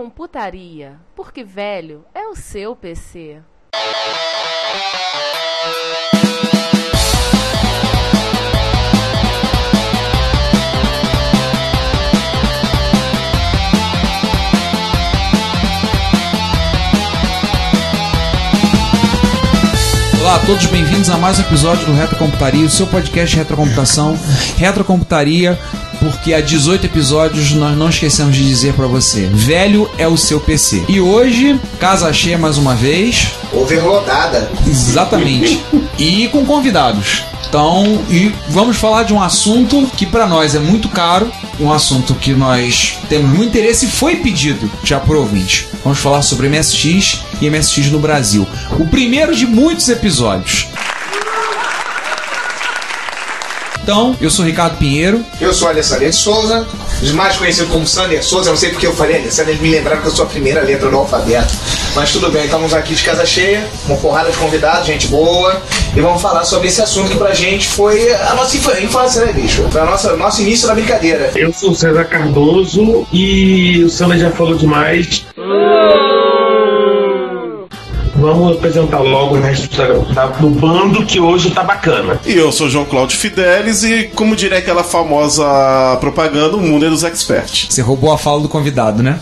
Retrocomputaria, porque velho é o seu PC. Olá a todos, bem-vindos a mais um episódio do Retrocomputaria, o seu podcast de retrocomputação. Retrocomputaria, porque há 18 episódios nós não esquecemos de dizer pra você: velho é o seu PC. E hoje, casa cheia mais uma vez, Overloadada. exatamente, e com convidados. Então, e vamos falar de um assunto que pra nós é muito caro, um assunto que nós temos muito interesse e foi pedido já por ouvinte. Vamos falar sobre MSX e MSX no Brasil. O primeiro de muitos episódios. Então, eu sou Ricardo Pinheiro. Eu sou Alessandro de Souza, mais conhecido como Sander Souza. Eu não sei porque eu falei Alessandro, eles me lembraram que eu sou a primeira letra do alfabeto. Mas tudo bem, estamos aqui de casa cheia, uma porrada de convidados, gente boa. E vamos falar sobre esse assunto que pra gente foi a nossa infância, né, bicho? Foi o nosso, nosso início da brincadeira. Eu sou o César Cardoso e o Sandra já falou demais. Vamos apresentar logo o resto da- da- do bando que hoje tá bacana. E eu sou João Cláudio Fidelis e, como diria aquela famosa propaganda, o mundo é dos experts. Você roubou a fala do convidado, né?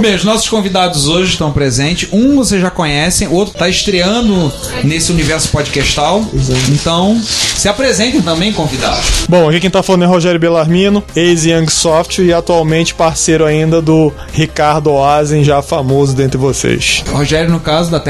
Bem, os nossos convidados hoje estão presentes. Um vocês já conhecem, o outro está estreando nesse universo podcastal. Então, se apresentem também, convidados. Bom, aqui quem tá falando é Rogério Bellarmino, ex-Young Software e atualmente parceiro ainda do Ricardo Oazen, já famoso dentre vocês. Rogério, no caso, da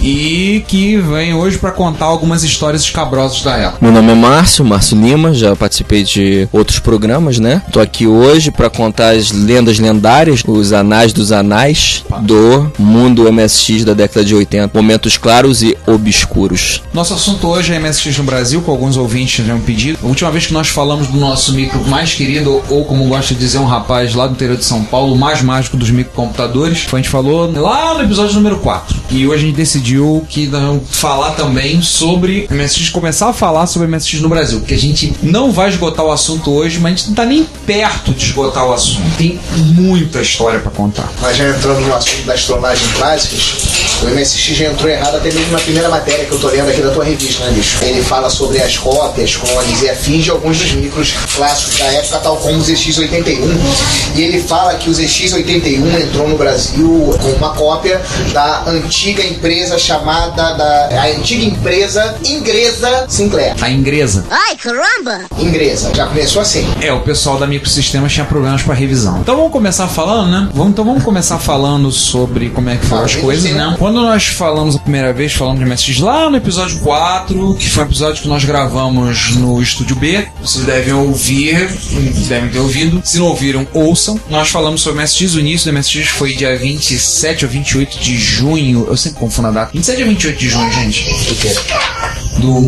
E que vem hoje para contar algumas histórias escabrosas da época. Meu nome é Márcio, Márcio Lima, já participei de outros programas, né? Tô aqui hoje pra contar as lendas lendárias, os anais dos anais do mundo MSX da década de 80. Momentos claros e obscuros. Nosso assunto hoje é MSX no Brasil, com alguns ouvintes já um pedido. A última vez que nós falamos do nosso micro mais querido, ou como gosta de dizer um rapaz lá do interior de São Paulo, o mais mágico dos microcomputadores, foi a gente falou lá no episódio número 4. E hoje a gente decidiu que nós vamos falar também sobre MSX, começar a falar sobre MSX no Brasil, porque a gente não vai esgotar o assunto hoje, mas a gente não tá nem perto de esgotar o assunto. Tem muita história pra contar. Mas já entrando no assunto das trollagens clássicas, o MSX já entrou errado até mesmo na primeira matéria que eu tô lendo aqui da tua revista, né, bicho? Ele fala sobre as cópias, clones e afins de alguns dos micros clássicos da época, tal como o ZX81. E ele fala que o ZX81 entrou no Brasil com uma cópia da antiga empresa chamada da a antiga empresa inglesa Sinclair. A ingresa. Ai, caramba! Inglesa, já começou assim. É, o pessoal da Microsistemas tinha problemas para revisão. Então vamos começar falando, né? Vamos, então vamos começar falando sobre como é que foram Ah, as coisas, né? Quando nós falamos a primeira vez, falamos de MSX lá no episódio 4, que foi um episódio que nós gravamos no Estúdio B. Vocês devem ouvir, devem ter ouvido. Se não ouviram, ouçam. Nós falamos sobre MSX, o início do MSX foi dia 27 ou 28 de junho. Eu sempre confundo a data. 27 ou 28 de junho, gente? Quê? Do,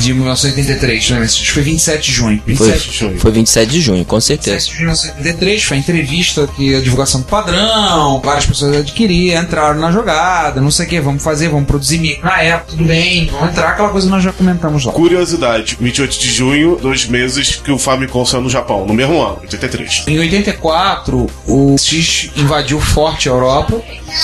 de 1983, né? MSX foi 27 de junho. 27 de junho. Foi 27 de junho, com certeza. 7 de 1973 foi a entrevista que a divulgação do padrão, várias pessoas adquiriram, entraram na jogada, não sei o que, vamos fazer, vamos produzir micro na época, tudo bem, vamos entrar, aquela coisa que nós já comentamos lá. Curiosidade, 28 de junho, dois meses que o Famicom saiu no Japão, no mesmo ano, 83. Em 84, o X invadiu forte a Europa,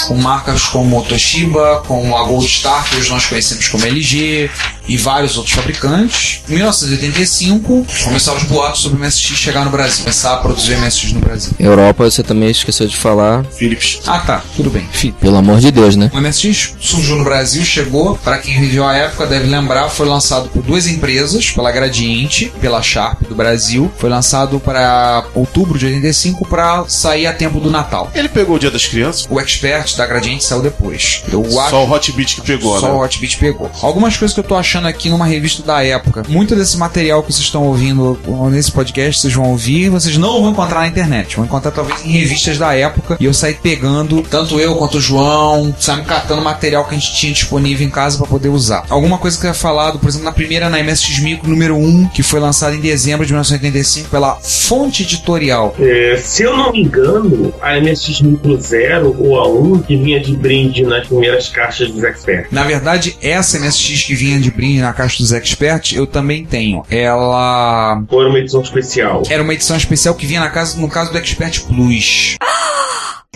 com marcas como Toshiba, como a Gold Star, que hoje nós conhecemos como LG, e vários outros fabricantes. Em 1985, começaram os boatos sobre o MSX chegar no Brasil, começar a produzir MSX no Brasil. Europa, você também esqueceu de falar. Philips. Ah tá, tudo bem. Fi- Pelo amor de Deus, né? O MSX surgiu no Brasil, chegou, para quem viveu a época deve lembrar, foi lançado por duas empresas, pela Gradiente, pela Sharp do Brasil. Foi lançado para outubro de 85 para sair a tempo do Natal. Ele pegou o Dia das Crianças? O Expert da Gradiente saiu depois. Eu acho Só o Hot Beat que pegou, só né? o Hotbit pegou. Algumas coisas que eu tô achando aqui numa revista da época. Muito desse material que vocês estão ouvindo nesse podcast, vocês vão ouvir, vocês não vão encontrar na internet. Vão encontrar talvez em revistas da época. E eu saí pegando, tanto eu quanto o João, saímos catando material que a gente tinha disponível em casa para poder usar. Alguma coisa que eu ia falado, por exemplo, na primeira na MSX Micro número 1, que foi lançada em dezembro de 1985 pela Fonte Editorial. É, se eu não me engano, a MSX Micro Zero ou a 1 que vinha de brinde nas primeiras caixas dos Expert. Na verdade, essa MSX que vinha de brinde na caixa dos Expert, eu também tenho. Ela Ou era uma edição especial? Era uma edição especial que vinha na casa, no caso do Expert Plus.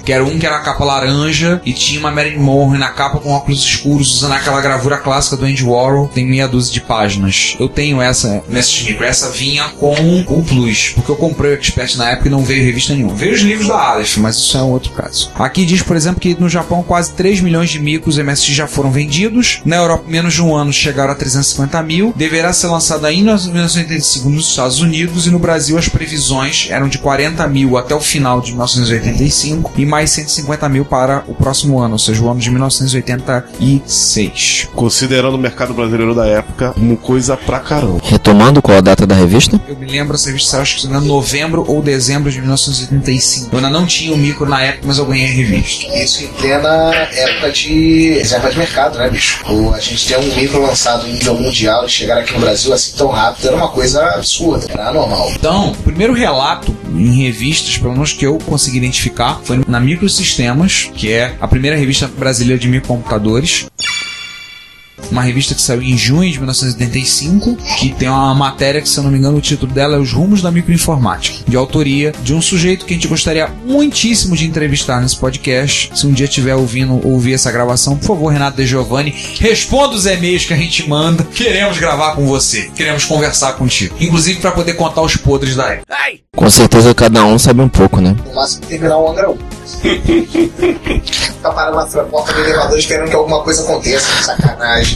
Que era um que era a capa laranja e tinha uma Marilyn Monroe na capa com óculos escuros, usando aquela gravura clássica do Andy Warhol. Tem meia dúzia de páginas. Eu tenho essa nessa micro. Essa vinha com o Plus, porque eu comprei o Expert na época e não veio revista nenhuma. Veio os livros da Aleph, mas isso é um outro caso. Aqui diz, por exemplo, que no Japão quase 3 milhões de micros MSX já foram vendidos. Na Europa, menos de um ano, chegaram a 350 mil. Deverá ser lançado ainda em 1985 nos Estados Unidos e no Brasil as previsões eram de 40 mil até o final de 1985 e mais 150 mil para o próximo ano, ou seja, o ano de 1986. Considerando o mercado brasileiro da época, uma coisa pra caramba. Retomando qual a data da revista? Eu me lembro, essa revista saiu acho que engano, novembro ou dezembro de 1985. Eu ainda não tinha o micro na época, mas eu ganhei a revista. Isso em plena época de reserva de mercado, né, bicho? O, a gente tem um micro lançado em nível mundial e chegar aqui no Brasil assim tão rápido era uma coisa absurda, era anormal. Então, o primeiro relato em revistas, pelo menos que eu consegui identificar, foi na Microsistemas, que é a primeira revista brasileira de microcomputadores. Uma revista que saiu em junho de 1975, que tem uma matéria que, se eu não me engano, o título dela é Os Rumos da Microinformática, de autoria de um sujeito que a gente gostaria muitíssimo de entrevistar nesse podcast. Se um dia estiver ouvindo ou ouvir essa gravação, por favor, Renato De Giovanni, responda os e-mails que a gente manda. Queremos gravar com você, queremos conversar contigo, inclusive para poder contar os podres da época. Com certeza cada um sabe um pouco, né? No máximo terminar um Angra 1. Ficar parado na porta do elevador esperando que alguma coisa aconteça. Sacanagem.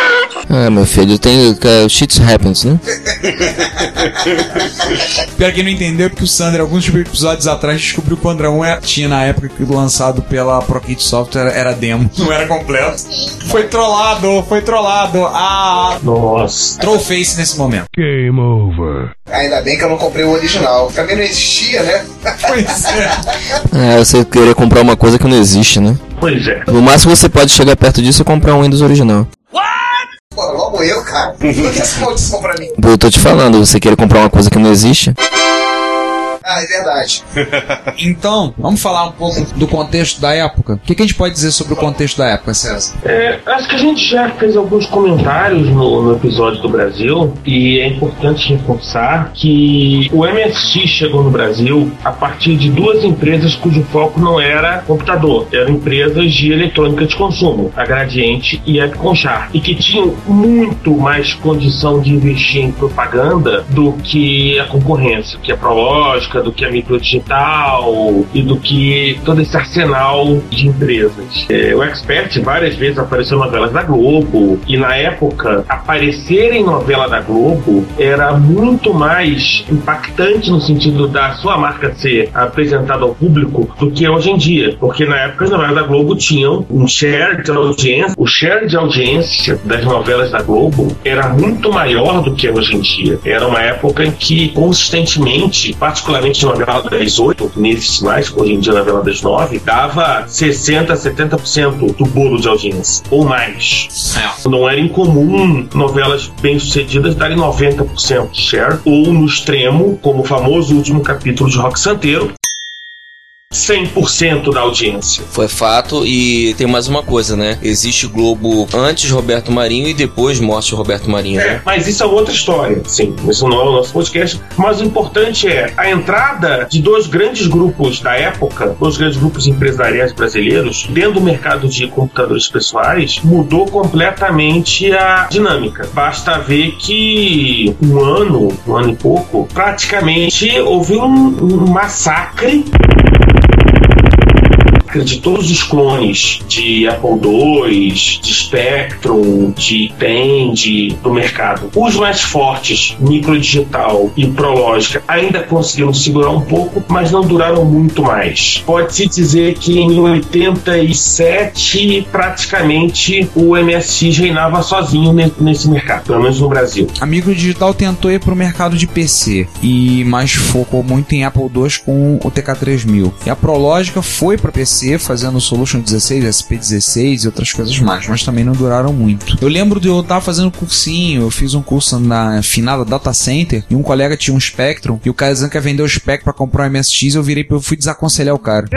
Ah, meu filho, tem. Uh, shit happens, né? Pra quem não entendeu, porque o Sandro, alguns episódios atrás, descobriu que o André 1 tinha na época que lançado pela ProKit Software era demo, não era completo. Foi trollado, foi trollado. Ah, Nossa. trollface nesse momento. Ainda bem que eu não comprei o original. Também não existia, né? Pois é. É, você querer comprar uma coisa que não existe, né? Pois é. No máximo você pode chegar perto disso e comprar um Windows original. Pô, logo eu, cara. Por que essa maldição pra mim? Eu tô te falando, você querer comprar uma coisa que não existe. Ah, é verdade. Então, vamos falar um pouco do contexto da época. O que, que a gente pode dizer sobre o contexto da época, César? É, acho que a gente já fez alguns comentários no, no episódio do Brasil e é importante reforçar que o MSX chegou no Brasil a partir de duas empresas cujo foco não era computador, eram empresas de eletrônica de consumo, a Gradiente e a Conchar, e que tinham muito mais condição de investir em propaganda do que a concorrência, que a Prológica, do que a Microdigital e do que todo esse arsenal de empresas. É, o Expert várias vezes apareceu em novelas da Globo e na época aparecer em novela da Globo era muito mais impactante no sentido da sua marca ser apresentada ao público do que hoje em dia, porque na época as novelas da Globo tinham um share de audiência, o share de audiência das novelas da Globo era muito maior do que é hoje em dia. Era uma época em que consistentemente, particularmente na novela das 8, nesses sinais, hoje em dia na novela das 9, dava 60, 70% do bolo de audiência, ou mais. Não era incomum novelas bem-sucedidas darem 90% de share, ou no extremo, como o famoso último capítulo de Rock Santeiro, 100% da audiência. Foi fato e tem mais uma coisa, né? Existe Globo antes Roberto Marinho e depois morte Roberto Marinho, É, né? mas isso é outra história, sim. Isso não é o nosso podcast. Mas o importante é a entrada de dois grandes grupos da época, dois grandes grupos empresariais brasileiros, dentro do mercado de computadores pessoais, mudou completamente a dinâmica. Basta ver que um ano, um ano e pouco, praticamente houve um, um massacre de todos os clones de Apple II, de Spectrum, de Tandy do mercado. Os mais fortes, Microdigital e Prológica, ainda conseguiram segurar um pouco, mas não duraram muito mais. Pode-se dizer que em 87, praticamente, o MSX reinava sozinho ne- nesse mercado, pelo menos no Brasil. A Micro Digital tentou ir pro mercado de PC e mais focou muito em Apple II com o TK3000. E a Prológica foi para PC fazendo o Solution 16, SP16 e outras coisas mais, mas também não duraram muito. Eu lembro de eu estar fazendo cursinho, eu fiz um curso na finada Data Center e um colega tinha um Spectrum e o cara dizendo que ia vender o Spectrum para comprar um MSX, eu virei eu fui desaconselhar o cara.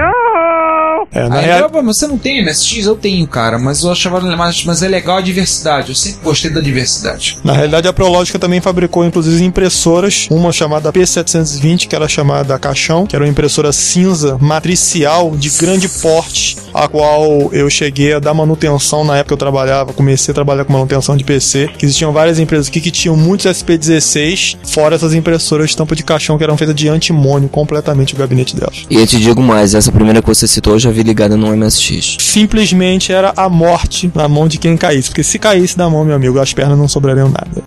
É, na Aí, real- eu, "Pô, mas você não tem MSX? Eu tenho, cara, mas eu achava mas, mas é legal a diversidade. Eu sempre gostei da diversidade. Na realidade, a Prológica também fabricou, inclusive, impressoras. Uma chamada P720, que era chamada Caixão, que era uma impressora cinza matricial de grande porte, a qual eu cheguei a dar manutenção na época que eu trabalhava. Comecei a trabalhar com manutenção de PC. Que existiam várias empresas aqui que tinham muitos SP16, fora essas impressoras de tampa de caixão que eram feitas de antimônio completamente o gabinete delas. E eu te digo mais, essa primeira que você citou eu já vi ligada no MSX. Simplesmente era a morte na mão de quem caísse. Porque se caísse da mão, meu amigo, as pernas não sobrariam nada.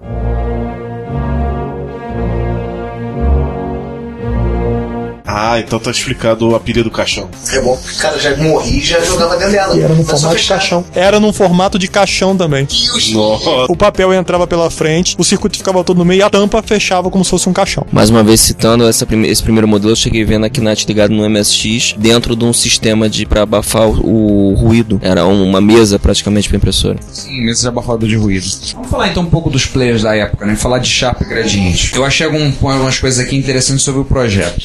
Ah, então tá explicado o apelido do caixão. É bom, cara, já morri e já jogava dentro dela. E era no formato de caixão. Era num formato de caixão também. Nossa. O papel entrava pela frente, o circuito ficava todo no meio e a tampa fechava como se fosse um caixão. Mais uma vez citando essa prime- esse primeiro modelo, eu cheguei vendo a Knight ligado no MSX dentro de um sistema de para abafar o, o ruído. Era um- uma mesa praticamente para impressora. Sim, mesa de abafador de ruído. Vamos falar então um pouco dos players da época, né? Falar de Sharp e Gradiente. Eu achei algum, algumas coisas aqui interessantes sobre o projeto.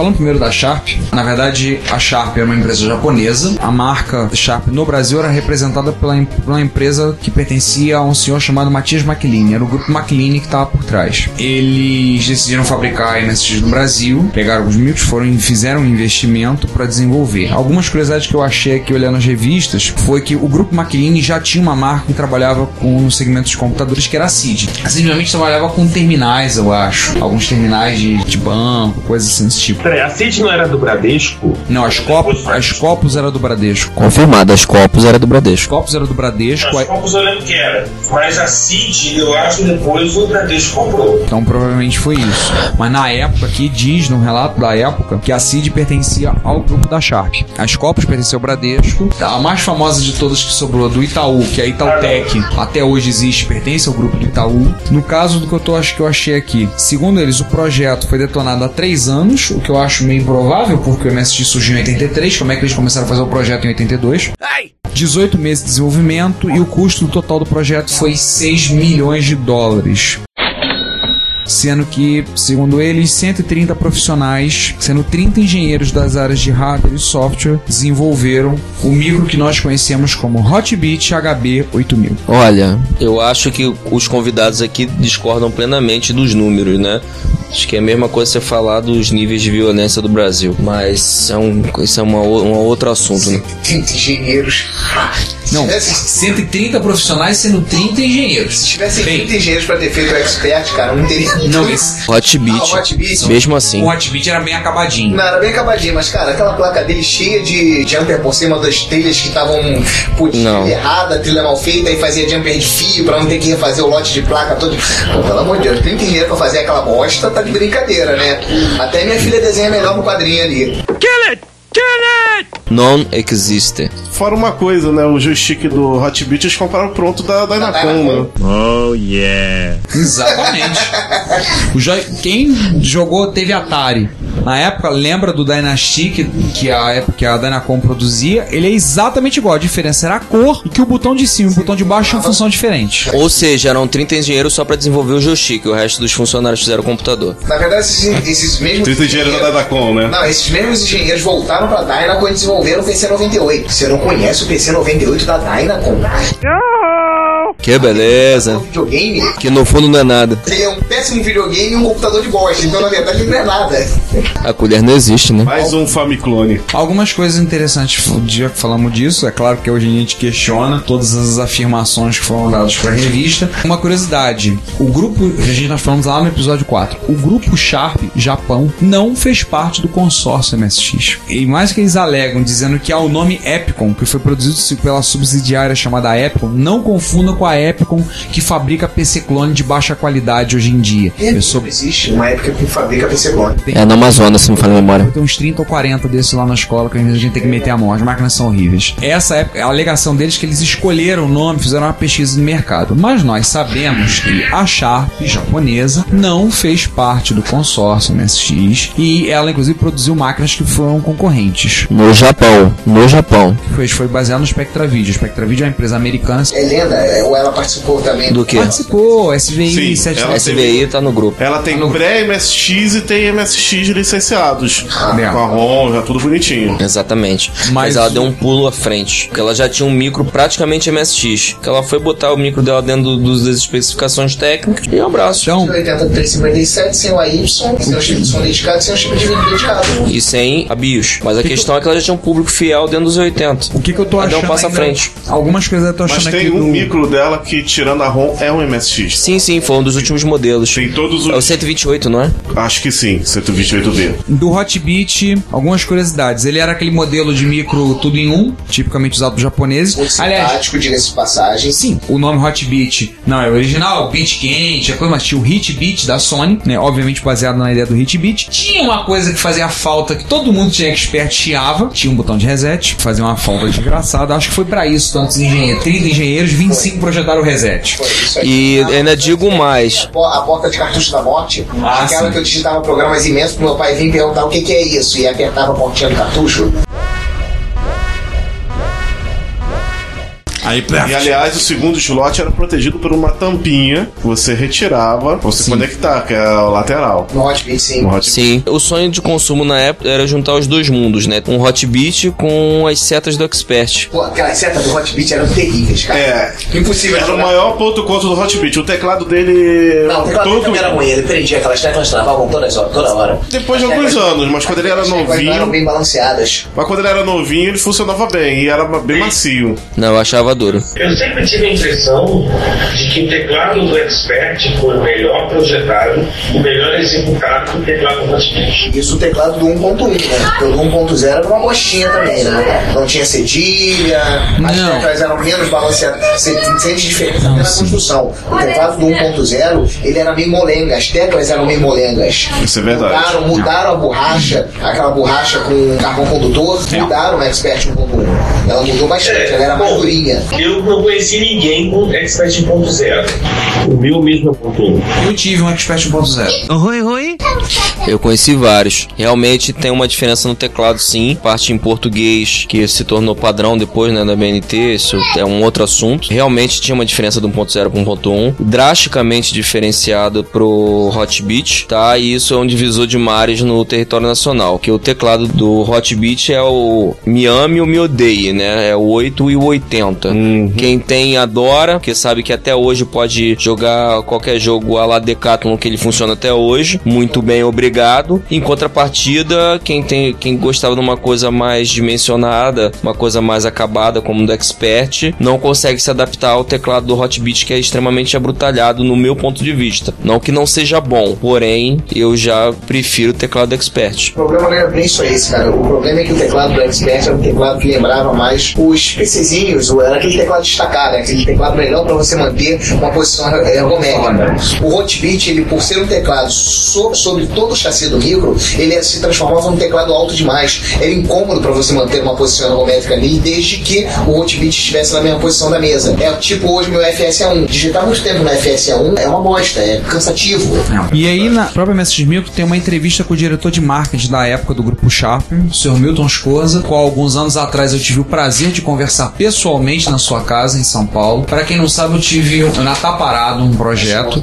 Falando primeiro da Sharp, na verdade a Sharp é uma empresa japonesa. A marca Sharp no Brasil era representada pela, uma empresa que pertencia a um senhor chamado Matias McLean. Era o grupo McLean que estava por trás. Eles decidiram fabricar MSX no Brasil, pegaram os micros, foram e fizeram um investimento para desenvolver. Algumas curiosidades que eu achei aqui olhando as revistas foi que o grupo McLean já tinha uma marca que trabalhava com no segmento de computadores que era a CID. A CID realmente trabalhava com terminais, eu acho. Alguns terminais de, de banco, coisas assim desse tipo. Peraí, a Cid não era do Bradesco? Não, as Copos, as Copos era do Bradesco. Confirmado, as copos era do As Bradesco. Copos era do Bradesco. As Copos eu lembro que era. Mas a Cid, eu acho que depois o Bradesco comprou. Então provavelmente foi isso. Mas na época aqui diz no relato da época que a CID pertencia ao grupo da Sharp. As Copos pertenciam ao Bradesco. A mais famosa de todas que sobrou do Itaú, que é a Itautec, até hoje existe, pertence ao grupo do Itaú. No caso do que eu tô, acho que eu achei aqui, segundo eles, o projeto foi detonado há três anos, o que eu acho meio improvável, porque o MSX surgiu em 83. Como é que eles começaram a fazer o projeto em 82? 18 meses de desenvolvimento e o custo total do projeto foi 6 milhões de dólares. Sendo que, segundo eles, 130 profissionais, sendo 30 engenheiros das áreas de hardware e software, desenvolveram o micro que nós conhecemos como Hotbit HB 8000. Olha, eu acho que os convidados aqui discordam plenamente dos números, né? Acho que é a mesma coisa você falar dos níveis de violência do Brasil. Mas é um, isso é uma, um outro assunto, né? 30 engenheiros. Não, Se tivesse, 130 profissionais sendo 30 engenheiros. se tivessem Bem, 30 engenheiros pra ter feito o expert, cara, não teria. Não, esse, Hotbit. Ah, o Hotbit. Mesmo assim. o Hotbit era bem acabadinho. Não, era bem acabadinho, mas, cara, aquela placa dele cheia de jumper por cima das trilhas que estavam errada, trilha mal feita, e fazia jumper de fio pra não ter que refazer o lote de placa todo. Pô, pelo amor de Deus, 30 engenheiros pra fazer aquela bosta, tá de brincadeira, né? Até minha filha desenha melhor no quadrinho ali. Non existe. Fora uma coisa, né? O joystick do Hot Beat eles compraram pronto da Dynacon, né? Exatamente. O jo- Quem jogou teve Atari. Na época, lembra do Dynasty que, que a época que a Dynacom produzia? Ele é exatamente igual. A diferença era a cor e que o botão de cima e o botão de baixo tinham função diferente. Ou seja, eram 30 engenheiros só pra desenvolver o joystick, o resto dos funcionários fizeram o computador. Na verdade, esses, esses mesmos. 30 engenheiros da Dynacon, né? Não, esses mesmos engenheiros voltaram pra Dynacon e desenvolveram o PC-98. Você não conhece o PC-98 da Dynacon? Que beleza. Um videogame? Que no fundo não é nada. Ele é um péssimo videogame e um computador de bosta. Então, na verdade, ele não é nada. A colher não existe, né? Mais um Famiclone. Algumas coisas interessantes, já que falamos disso, é claro que hoje a gente questiona todas as afirmações que foram dadas para a revista. Uma curiosidade, o grupo, a gente nós falamos lá no episódio 4, o grupo Sharp Japão não fez parte do consórcio MSX. E mais que eles alegam, dizendo que há o nome Epicon, que foi produzido pela subsidiária chamada Epicon, não confunda com a Epicon que fabrica PC clone de baixa qualidade hoje em dia. Eu sou Existe uma época que fabrica PC clone. É na Amazonas, se não me falha a memória. tem uns 30 ou 40 desses lá na escola que às vezes a gente tem que meter a mão. As máquinas são horríveis. Essa época, a alegação deles é que eles escolheram o nome, fizeram uma pesquisa de mercado. Mas nós sabemos que a Sharp japonesa não fez parte do consórcio MSX e ela, inclusive, produziu máquinas que foram concorrentes. No Japão. No Japão. Foi, foi baseado no Spectra Video. Spectra Video é uma empresa americana. É lenda, é, ou ela participou também Do quê? Participou, SVI Sim, 7 ela SVI tá no grupo. Ela tem pré-MSX e tem MSX licenciados. É. Com a ROM, já tudo bonitinho. Exatamente. Mas, Mas ela deu um pulo à frente. Porque ela já tinha um micro praticamente MSX. Que ela foi botar o micro dela dentro do- dos- das especificações técnicas. E um abraço. Então, 8357 sem o AY, sem o chip de som dedicado, sem o chip de vídeo dedicado. E sem a BIOS. Mas a questão é que ela já tinha um público fiel dentro dos 80. o que, que eu tô Ela deu achando? um passo à frente. Algumas coisas eu tô achando Mas aqui tem um do... micro dela que, tirando a ROM, é um MSX. Sim, sim, foi um dos últimos modelos. Tem todos É o os. 128, não é? Acho que sim, 128D. Do Hotbit, algumas curiosidades. Ele era aquele modelo de micro tudo em um, tipicamente usado por japoneses. Muito Aliás, simpático, diga-se de passagem. sim, o nome Hotbit não é original, Beat quente, é coisa, mas tinha o Hitbit da Sony, né? Obviamente baseado na ideia do Hitbit. Tinha uma coisa que fazia falta, que todo mundo tinha expert chiava. Tinha um botão de reset, que fazia uma falta desgraçada. Acho que foi pra isso, tantos engenheiros, 30 engenheiros, 25 projetaram o reset. Foi isso aí. E ainda digo mais. A porta de cartucho da morte, Ah, aquela sim. que eu digitava programas imensos pro meu pai vir perguntar o que, que é isso e apertava a portinha do cartucho. Aí, E aliás, o segundo slot era protegido por uma tampinha que você retirava pra você Sim. conectar, que é a lateral. No Hotbit, sim. No Hot- Sim, o sonho de consumo na época era juntar os dois mundos, né? Um Hotbit com as setas do Expert. Pô, aquelas setas do Hotbit eram terríveis, cara. É. Impossível de Era o maior ponto contra do Hotbit. O teclado dele. Não, o teclado todo... também era ruim, ele prendia aquelas teclas travavam todas horas, toda hora. Depois de As alguns teclas- anos, mas quando ele era as não eram novinho. bem balanceadas. Mas quando ele era novinho, ele funcionava bem e era bem macio. Não, eu achava Eu sempre tive a impressão de que o teclado do Expert foi o melhor projetado, o melhor executado que o teclado do Hotbit. Isso o teclado do 1.1, né? Porque o do 1.0 era uma bostinha também, né? Não tinha cedilha, as teclas eram menos balanceadas. Você sente diferença na construção. O teclado do 1.0, ele era meio molenga, as teclas eram meio molengas. Isso é verdade. Mudaram, mudaram a borracha, aquela borracha com carvão condutor, mudaram o Expert 1.1. Ela mudou bastante, ela era mais durinha. Eu não conheci ninguém com Expert 1.0. O meu mesmo é 1.1. eu tive um Expert 1.0. Eu conheci vários. Realmente tem uma diferença no teclado, sim. Parte em português, que se tornou padrão depois, né, da BNT. Isso é um outro assunto. Realmente tinha uma diferença do 1.0 para 1.1. Drasticamente diferenciado pro Hotbit, tá? E isso é um divisor de mares no território nacional. Que o teclado do Hotbit é o me ame ou me odeie, né? É o 8 e o 80. Quem tem adora, porque sabe que até hoje pode jogar qualquer jogo a la Decathlon que ele funciona até hoje. Muito bem, obrigado. Em contrapartida, quem tem quem gostava de uma coisa mais dimensionada, uma coisa mais acabada como do Expert, não consegue se adaptar ao teclado do Hotbit que é extremamente abrutalhado no meu ponto de vista. Não que não seja bom, porém eu já prefiro o teclado do Expert. O problema não era bem só esse, cara. O problema é que o teclado do Expert era um teclado que lembrava mais os PCzinhos, era aquele teclado destacado, né? aquele teclado melhor para você manter uma posição ergométrica. O Hotbit, ele por ser um teclado so- sobre todo chassi do micro, ele se transformava num teclado alto demais. Era incômodo para você manter uma posição ergométrica ali, desde que o Hotbit estivesse na mesma posição da mesa. É tipo hoje meu FSA1. Digitar muito tempo no FSA1 é uma bosta, é cansativo. E aí, na própria MSX Micro, tem uma entrevista com o diretor de marketing da época do grupo Sharp, o Sr. Milton Scosa, com alguns anos atrás eu tive o prazer de conversar pessoalmente na sua casa em São Paulo. Para quem não sabe, eu tive na Parado um projeto.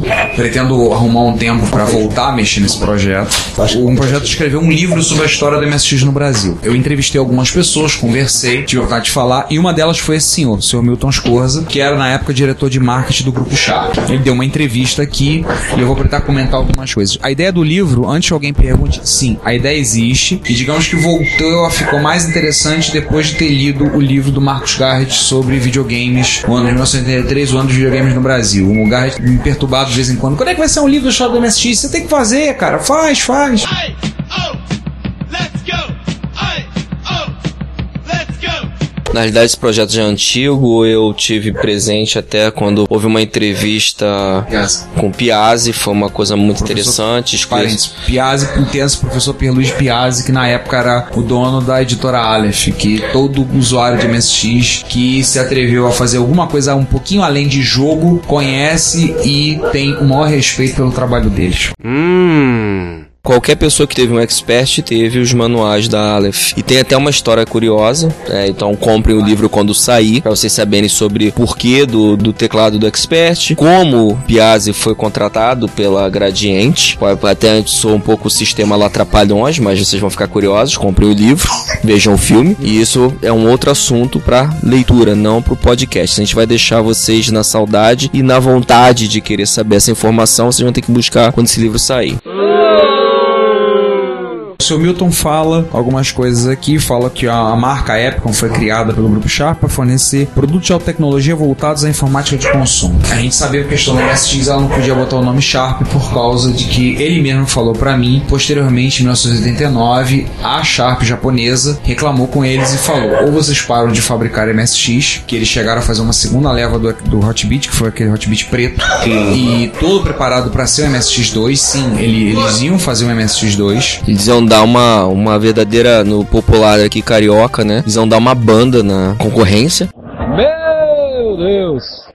Pretendo arrumar um tempo para voltar a mexer nesse projeto. Um projeto de escrever um livro sobre a história do MSX no Brasil. Eu entrevistei algumas pessoas, conversei, tive a vontade de falar, e uma delas foi esse senhor, o Sr. Milton Scorza, que era na época diretor de marketing do grupo Sharp. Ele deu uma entrevista aqui e eu vou tentar comentar algumas coisas. A ideia do livro, antes que alguém pergunte, sim, a ideia existe e digamos que voltou a ficou mais interessante depois de ter lido o livro do Marcos Garrett sobre videogames, o ano de 1983, o ano dos videogames no Brasil. O Garrett me perturbado de vez em quando. Quando é que vai ser um livro do MSX? Você tem que fazer, cara. Faz, faz. Na realidade, esse projeto já é antigo, eu tive presente até quando houve uma entrevista com o Piazzi, foi uma coisa muito interessante. escolhi- Parênteses, Piazzi, intenso professor Pierluigi Piazzi, que na época era o dono da editora Aleph, que todo usuário de MSX que se atreveu a fazer alguma coisa um pouquinho além de jogo, conhece e tem o maior respeito pelo trabalho deles. Hum. Qualquer pessoa que teve um expert teve os manuais da Aleph. E tem até uma história curiosa. né? Então comprem o livro quando sair, para vocês saberem sobre o porquê do, do teclado do expert, como Piazzi foi contratado pela Gradiente. Até antes sou um pouco o sistema lá Trapalhões, mas vocês vão ficar curiosos. Comprem o livro, vejam o filme. E isso é um outro assunto para leitura, não para o podcast. A gente vai deixar vocês na saudade e na vontade de querer saber essa informação. Vocês vão ter que buscar quando esse livro sair. O seu Milton fala algumas coisas aqui, fala que a marca Epicon foi criada pelo Grupo Sharp para fornecer produtos de alta tecnologia voltados à informática de consumo. A gente sabia que a questão da MSX ela não podia botar o nome Sharp por causa de que ele mesmo falou para mim, posteriormente, em 1989, a Sharp japonesa reclamou com eles e falou: ou vocês param de fabricar MSX, que eles chegaram a fazer uma segunda leva do, do Hotbit, que foi aquele Hotbit preto, e todo preparado para ser o MSX2, sim, ele- eles iam fazer um MSX2, Eles iam dar uma, uma verdadeira, no popular aqui carioca, né? Eles iam dar uma banda na concorrência.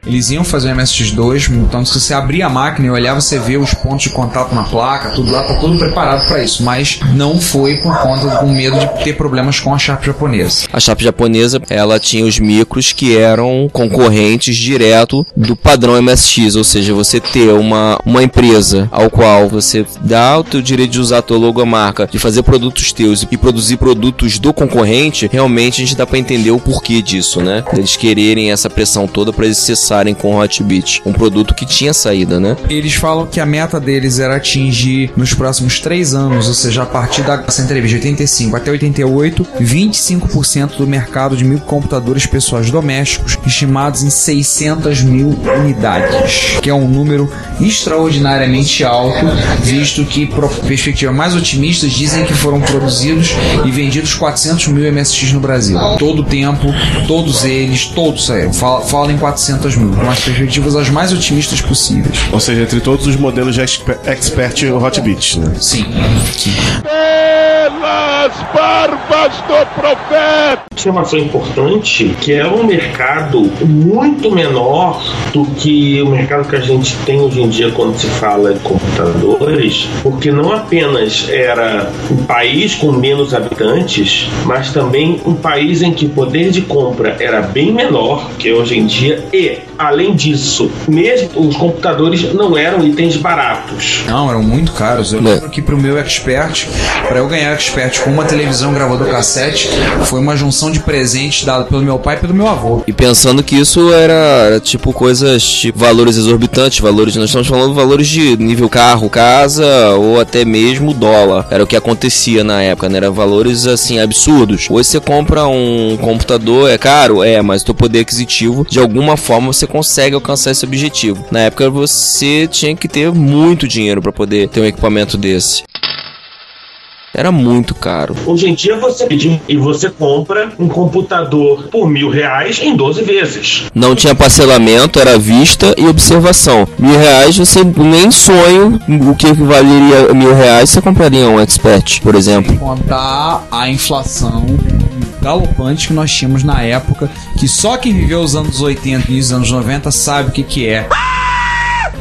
Eles iam fazer o MSX2, então se você abrir a máquina e olhar, você vê os pontos de contato na placa, tudo lá, tá tudo preparado para isso. Mas não foi por conta do medo de ter problemas com a Sharp japonesa. A chapa japonesa, ela tinha os micros que eram concorrentes direto do padrão MSX, ou seja, você ter uma, uma empresa ao qual você dá o teu direito de usar a tua logomarca, de fazer produtos teus e produzir produtos do concorrente, realmente a gente dá pra entender o porquê disso, né? Eles quererem essa pressão toda para eles cessarem com o Hotbit, um produto que tinha saída, né? Eles falam que a meta deles era atingir nos próximos três anos, ou seja, a partir dessa entrevista de 85 até 88, 25% do mercado de microcomputadores pessoais domésticos, estimados em 600 mil unidades, que é um número extraordinariamente alto, visto que perspectivas mais otimistas dizem que foram produzidos e vendidos 400 mil MSX no Brasil. Todo o tempo, todos eles, todos saíram. Fala, fala em 400 mil, com as perspectivas as mais otimistas possíveis. Ou seja, entre todos os modelos de exper- Expert Hotbit, né? Sim. observação importante que é um mercado muito menor do que o mercado que a gente tem hoje em dia quando se fala de computadores, porque não apenas era um país com menos habitantes, mas também um país em que o poder de compra era bem menor que hoje em dia e, além disso, mesmo os computadores não eram itens baratos. Não, eram muito caros. Eu É. lembro que pro meu expert, para eu ganhar expert com uma televisão gravador cassete, foi uma junção de presentes dada pelo meu pai e pelo meu avô. E pensando que isso era, era tipo coisas, tipo valores exorbitantes, valores, nós estamos falando valores de nível carro, casa ou até mesmo dólar. Era o que acontecia na época, né? Era valores assim absurdos. Hoje você compra um computador, é caro, é, mas o teu poder aquisitivo, de alguma forma você consegue alcançar esse objetivo. Na época você tinha que ter muito dinheiro para poder ter um equipamento desse. Era muito caro. Hoje em dia você pede e você compra um computador por mil reais em 12 vezes. Não tinha parcelamento, era vista e observação. Mil reais você nem sonho o que valeria mil reais você compraria um expert, por exemplo. Contar a inflação galopante que nós tínhamos na época, que só quem viveu os anos 80 e os anos 90 sabe o que, que é.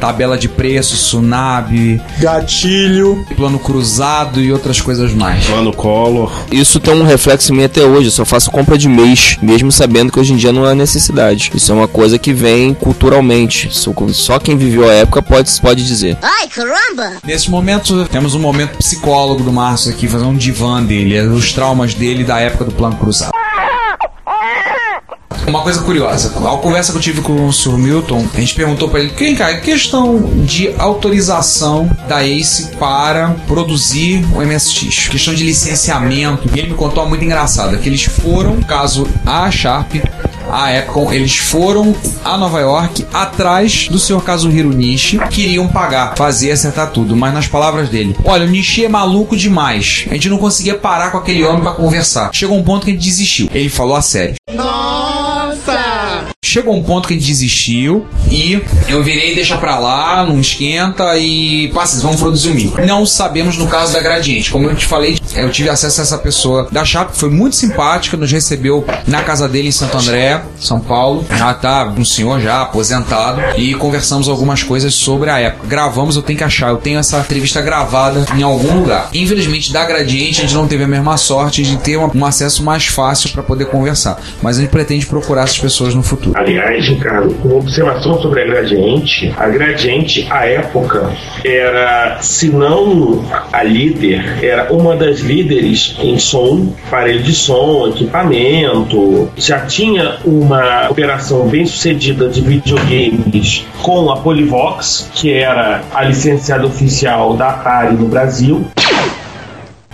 Tabela de preço, Sunab, Gatilho. plano cruzado e outras coisas mais. Plano Collor. Isso tem um reflexo em mim até hoje. Eu só faço compra de mês, mesmo sabendo que hoje em dia não há necessidade. Isso é uma coisa que vem culturalmente. Só quem viveu a época pode, pode dizer. Ai, caramba! Nesse momento, temos um momento psicólogo do Márcio aqui, fazer um divã dele, os traumas dele da época do plano cruzado. Uma coisa curiosa, a conversa que eu tive com o Sr. Milton, a gente perguntou pra ele, quem cara, questão de autorização da ACE para produzir o MSX, questão de licenciamento, e ele me contou uma muito engraçada, que eles foram, caso a Sharp, a Epcom, eles foram a Nova York atrás do Sr. Kazuhiro Nishi, queriam pagar, fazer acertar tudo, mas nas palavras dele, olha, o Nishi é maluco demais, a gente não conseguia parar com aquele homem pra conversar. Chegou um ponto que a gente desistiu. Ele falou a sério. Chegou um ponto que a gente desistiu e eu virei deixa pra lá, não esquenta e passa, vamos produzir um micro. Não sabemos no caso da Gradiente. Como eu te falei, eu tive acesso a essa pessoa da Chapa, foi muito simpática, nos recebeu na casa dele em Santo André, São Paulo. Já tá um senhor já aposentado e conversamos algumas coisas sobre a época. Gravamos, eu tenho que achar, eu tenho essa entrevista gravada em algum lugar. Infelizmente, da Gradiente, a gente não teve a mesma sorte de ter um, um acesso mais fácil para poder conversar. Mas a gente pretende procurar essas pessoas no futuro. Aliás, Ricardo, uma observação sobre a Gradiente. A Gradiente, à época, era, se não a líder, era uma das líderes em som, aparelho de som, equipamento. Já tinha uma operação bem sucedida de videogames com a Polivox, que era a licenciada oficial da Atari no Brasil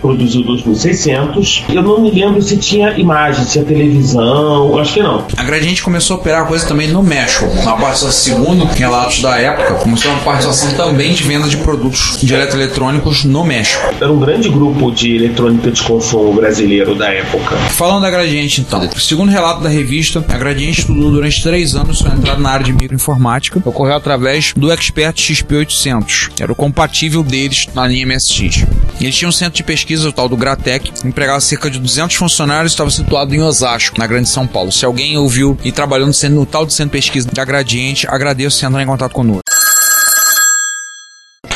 produziu 2600. Eu não me lembro se tinha imagem, se tinha televisão, acho que não. A Gradiente começou a operar a coisa também no México. Na participação, segundo relatos da época, começou uma participação também de venda de produtos de eletroeletrônicos no México. Era um grande grupo de eletrônica de consumo brasileiro da época. Falando da Gradiente, então. Segundo relato da revista, a Gradiente estudou durante três anos sua entrada na área de microinformática. Ocorreu através do Expert XP800, que era o compatível deles na linha MSX. Eles tinham um centro de pesquisa, o tal do Gratec, empregava cerca de 200 funcionários estava situado em Osasco, na Grande São Paulo. Se alguém ouviu e trabalhou no, no tal do centro de pesquisa da Gradiente, agradeço se entrar em contato conosco.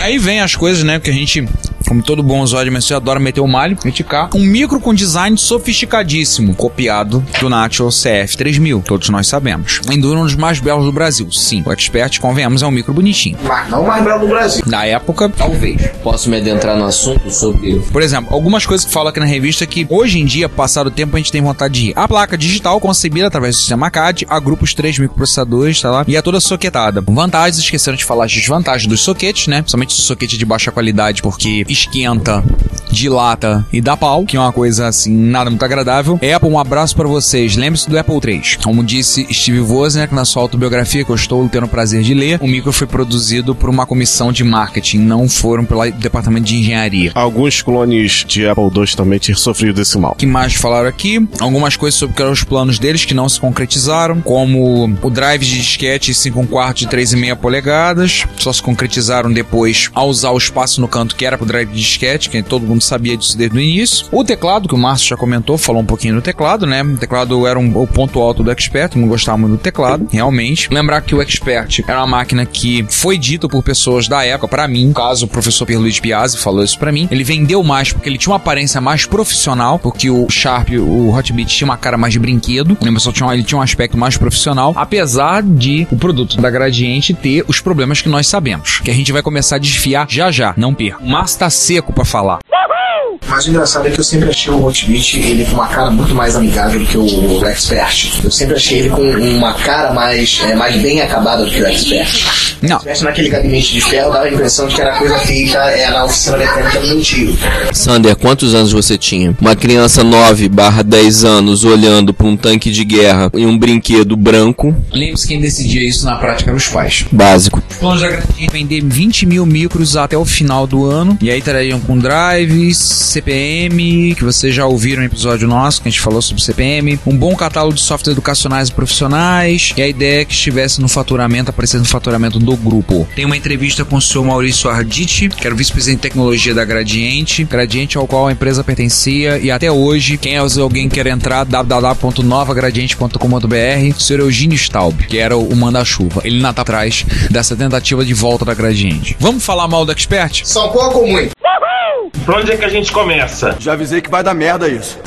Aí vem as coisas, né, que a gente, como todo bom usuário de adora meter o malho, criticar. Um micro com design sofisticadíssimo, copiado do Natural CF3000, todos nós sabemos. Ainda um dos mais belos do Brasil, sim. O Expert, convenhamos, é um micro bonitinho. Mas não o mais belo do Brasil. Na época, talvez. Posso me adentrar no assunto sobre. Por exemplo, algumas coisas que fala aqui na revista que hoje em dia, passado o tempo, a gente tem vontade de ir. A placa digital concebida através do sistema CAD, agrupa os três microprocessadores, tá lá, e é toda soquetada. Vantagens, esqueceram de falar as desvantagens dos soquetes, né? Somente o soquete de baixa qualidade, porque esquenta, dilata e dá pau, que é uma coisa assim, nada muito agradável. Apple, um abraço pra vocês. Lembre-se do Apple 3. Como disse Steve Wozniak na sua autobiografia, que eu estou tendo o prazer de ler, o micro foi produzido por uma comissão de marketing, não foram pelo departamento de engenharia. Alguns clones de Apple II também tinham sofrido desse mal. O que mais falaram aqui? Algumas coisas sobre os planos deles que não se concretizaram, como o drive de disquete 5 quarto de 3,5 polegadas, só se concretizaram depois ao usar o espaço no canto que era pro drive de disquete, que todo mundo sabia disso desde o início. O teclado, que o Márcio já comentou, falou um pouquinho do teclado, né? O teclado era um, o ponto alto do Expert, não gostava muito do teclado, realmente. Lembrar que o Expert era uma máquina que foi dito por pessoas da época, para mim, no caso o professor Pierluigi Piazzi falou isso para mim, ele vendeu mais porque ele tinha uma aparência mais profissional, porque o Sharp, o Hotbit tinha uma cara mais de brinquedo, só tinha, ele tinha um aspecto mais profissional, apesar de o produto da Gradiente ter os problemas que nós sabemos, que a gente vai começar a desfiar já já, não perca. O Márcio tá seco para falar. Mas o engraçado é que eu sempre achei o Hotbit ele com uma cara muito mais amigável do que o Expert. Eu sempre achei ele com uma cara mais, é, mais bem acabada do que o Expert. Não. Se tivesse naquele gabinete de ferro, dava a impressão de que era coisa feita é, na oficina mecânica do meu tio. Sander, quantos anos você tinha? Uma criança 9 barra 10 anos olhando para um tanque de guerra e um brinquedo branco, Lembre-se quem decidia isso na prática eram os pais. básico. Os planos da vender 20 mil micros até o final do ano. E aí trariam com drives, CPM, que vocês já ouviram no episódio nosso, que a gente falou sobre CPM, um bom catálogo de softwares educacionais e profissionais, e a ideia é que estivesse no faturamento, aparecesse no faturamento do grupo. Tem uma entrevista com o senhor Maurício Arditi, que era o vice-presidente de tecnologia da Gradiente, Gradiente ao qual a empresa pertencia, e até hoje, quem é alguém quer entrar, www.novagradiente.com.br, o senhor Eugênio Staub, que era o manda-chuva. Ele ainda tá atrás dessa tentativa de volta da Gradiente. Vamos falar mal do Expert? São pouco ou Pra onde é que a gente começa? Já avisei que vai dar merda isso.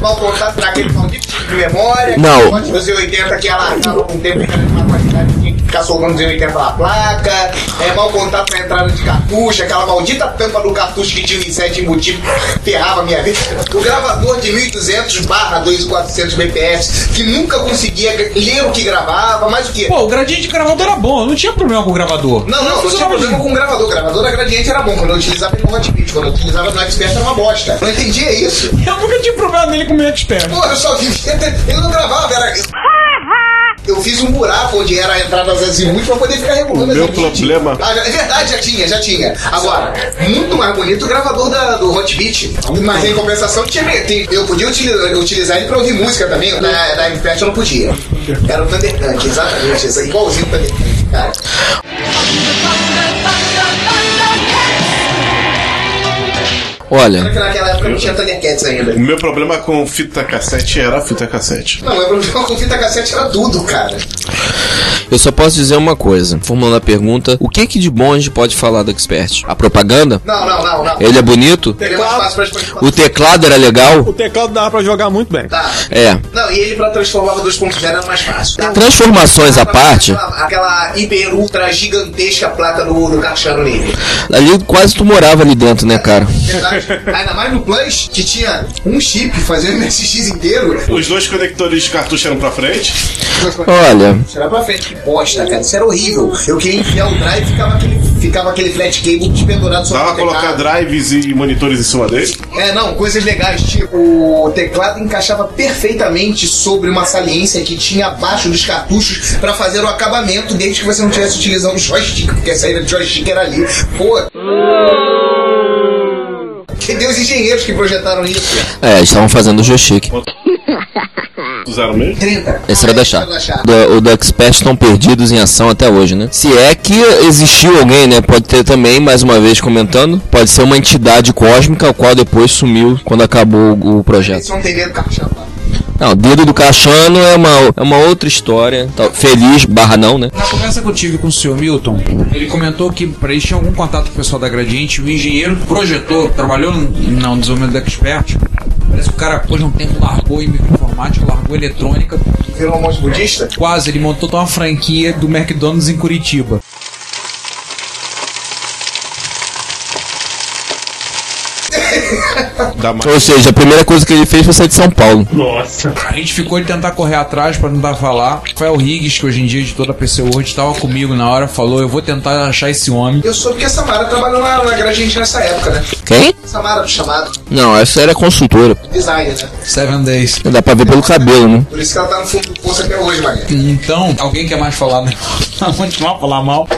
Mal contato naquele maldito chip de memória. Não. Pode fazer 80 que ela tava com tempo que era de uma qualidade ficar sobrando 80 na placa. É mau contato na entrada de cartucho, aquela maldita tampa do cartucho que tinha o i7 embutido, ferrava a minha vida. O gravador de 1200 barra 2400 bps, que nunca conseguia ler o que gravava, mas o que? Pô, o gradiente de gravador era bom, eu não tinha problema com o gravador. Não, não, não tinha funcionava problema com o gravador. O gravador da Gradiente era bom. Quando eu utilizava ele no Hotbit, quando eu utilizava no Expert era uma bosta. Não entendia isso. Eu nunca tive problema nele com o meu Expert. Pô, eu só vivia. Ele não gravava, era. Eu fiz um buraco onde era a entrada das azimuth pra poder ficar regulando O meu problema- Ah, é verdade, já tinha, já tinha. Agora, muito mais bonito o gravador da, do Hotbit. Mas em compensação, tinha, eu podia utilizar, utilizar ele pra ouvir música também. Na, na Expert eu não podia. Era o Thundercat, exatamente. Igualzinho o Thundercat, cara. Olha, naquela época não tinha Thundercats ainda. O meu problema com fita cassete era a fita cassete. Não, meu problema com fita cassete era tudo, cara. eu só posso dizer uma coisa. Formulando a pergunta, o que que de bom a gente pode falar do Expert? A propaganda? Não, não, não, não. Ele é bonito? Ele é mais fácil pra explicar. O teclado era legal? O teclado dava pra jogar muito bem. Tá. É. Não, e ele pra transformar 2.0 era mais fácil. Tá? Transformações à parte, Aquela, aquela hiper ultra gigantesca placa do, do Carchano nele. ali quase tu morava ali dentro, né, cara? Verdade? Ainda mais no Plus, que tinha um chip fazendo MSX inteiro. Os dois conectores de cartucho eram pra frente. Olha, Tirar pra frente, que bosta, cara. Isso era horrível. Eu queria enfiar o drive e ficava aquele, ficava aquele flat cable despendurado sobre Dava o colocar drives e monitores em cima dele. É, não, coisas legais, tipo, o teclado encaixava perfeitamente sobre uma saliência que tinha abaixo dos cartuchos pra fazer o acabamento, desde que você não estivesse utilizando o joystick, porque a saída de joystick era ali. Pô. Cadê os engenheiros que projetaram isso? é, eles estavam fazendo o joystick. Usaram mesmo? 30. Esse era da Sharp. Do- O do Expert estão perdidos em ação até hoje, né? Se é que existiu alguém, né? Pode ter também, mais uma vez comentando, pode ser uma entidade cósmica, o qual depois sumiu quando acabou o projeto. não tem do lá. Não, o dedo do Caixano é uma, é uma outra história. Tá, Feliz, barra não, né? Na conversa que eu tive com o senhor Milton, ele comentou que para eles tinham algum contato com o pessoal da Gradiente, o engenheiro projetou, trabalhou no, no desenvolvimento do Expert. Parece que o cara, depois de um tempo, largou em microinformática, largou eletrônica. Virou um monte budista? Quase, ele montou toda uma franquia do McDonald's em Curitiba. Dá mais. Ou seja, a primeira coisa que ele fez foi sair de São Paulo. Nossa. A gente ficou de tentar correr atrás pra tentar falar. Rafael Riggs, que hoje em dia é de toda a PC Word, estava comigo na hora, falou: Eu vou tentar achar esse homem. Eu soube que a Samara trabalhou na, na Gradiente nessa época, né? Quem? Samara do chamado Não, essa era consultora. design, né? Seven Days. Dá pra ver pelo cabelo, né? Por isso que ela tá no fundo do poço até hoje, Maria. Então, alguém quer mais falar, né? Vamos continuar a falar mal.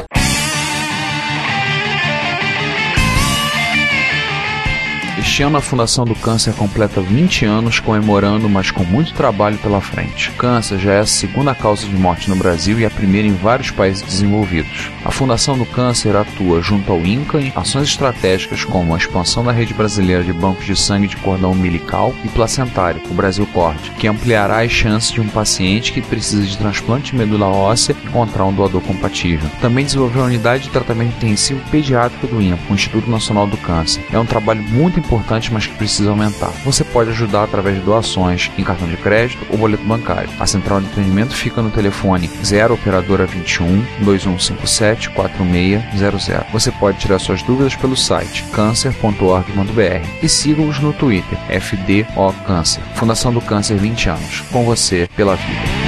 Este ano a Fundação do Câncer completa 20 anos comemorando, mas com muito trabalho pela frente. Câncer já é a segunda causa de morte no Brasil e a primeira em vários países desenvolvidos. A Fundação do Câncer atua junto ao INCA em ações estratégicas como a expansão da rede brasileira de bancos de sangue de cordão umbilical e placentário, o Brasil Cord, que ampliará as chances de um paciente que precisa de transplante de medula óssea encontrar um doador compatível. Também desenvolveu a unidade de tratamento intensivo pediátrico do INPA, o Instituto Nacional do Câncer. É um trabalho muito importante, mas que precisa aumentar. Você pode ajudar através de doações em cartão de crédito ou boleto bancário. A central de atendimento fica no telefone 0 operadora 21 2157 4600. Você pode tirar suas dúvidas pelo site cancer.org.br e siga-os no Twitter FDO Câncer. Fundação do Câncer 20 anos. Com você pela vida.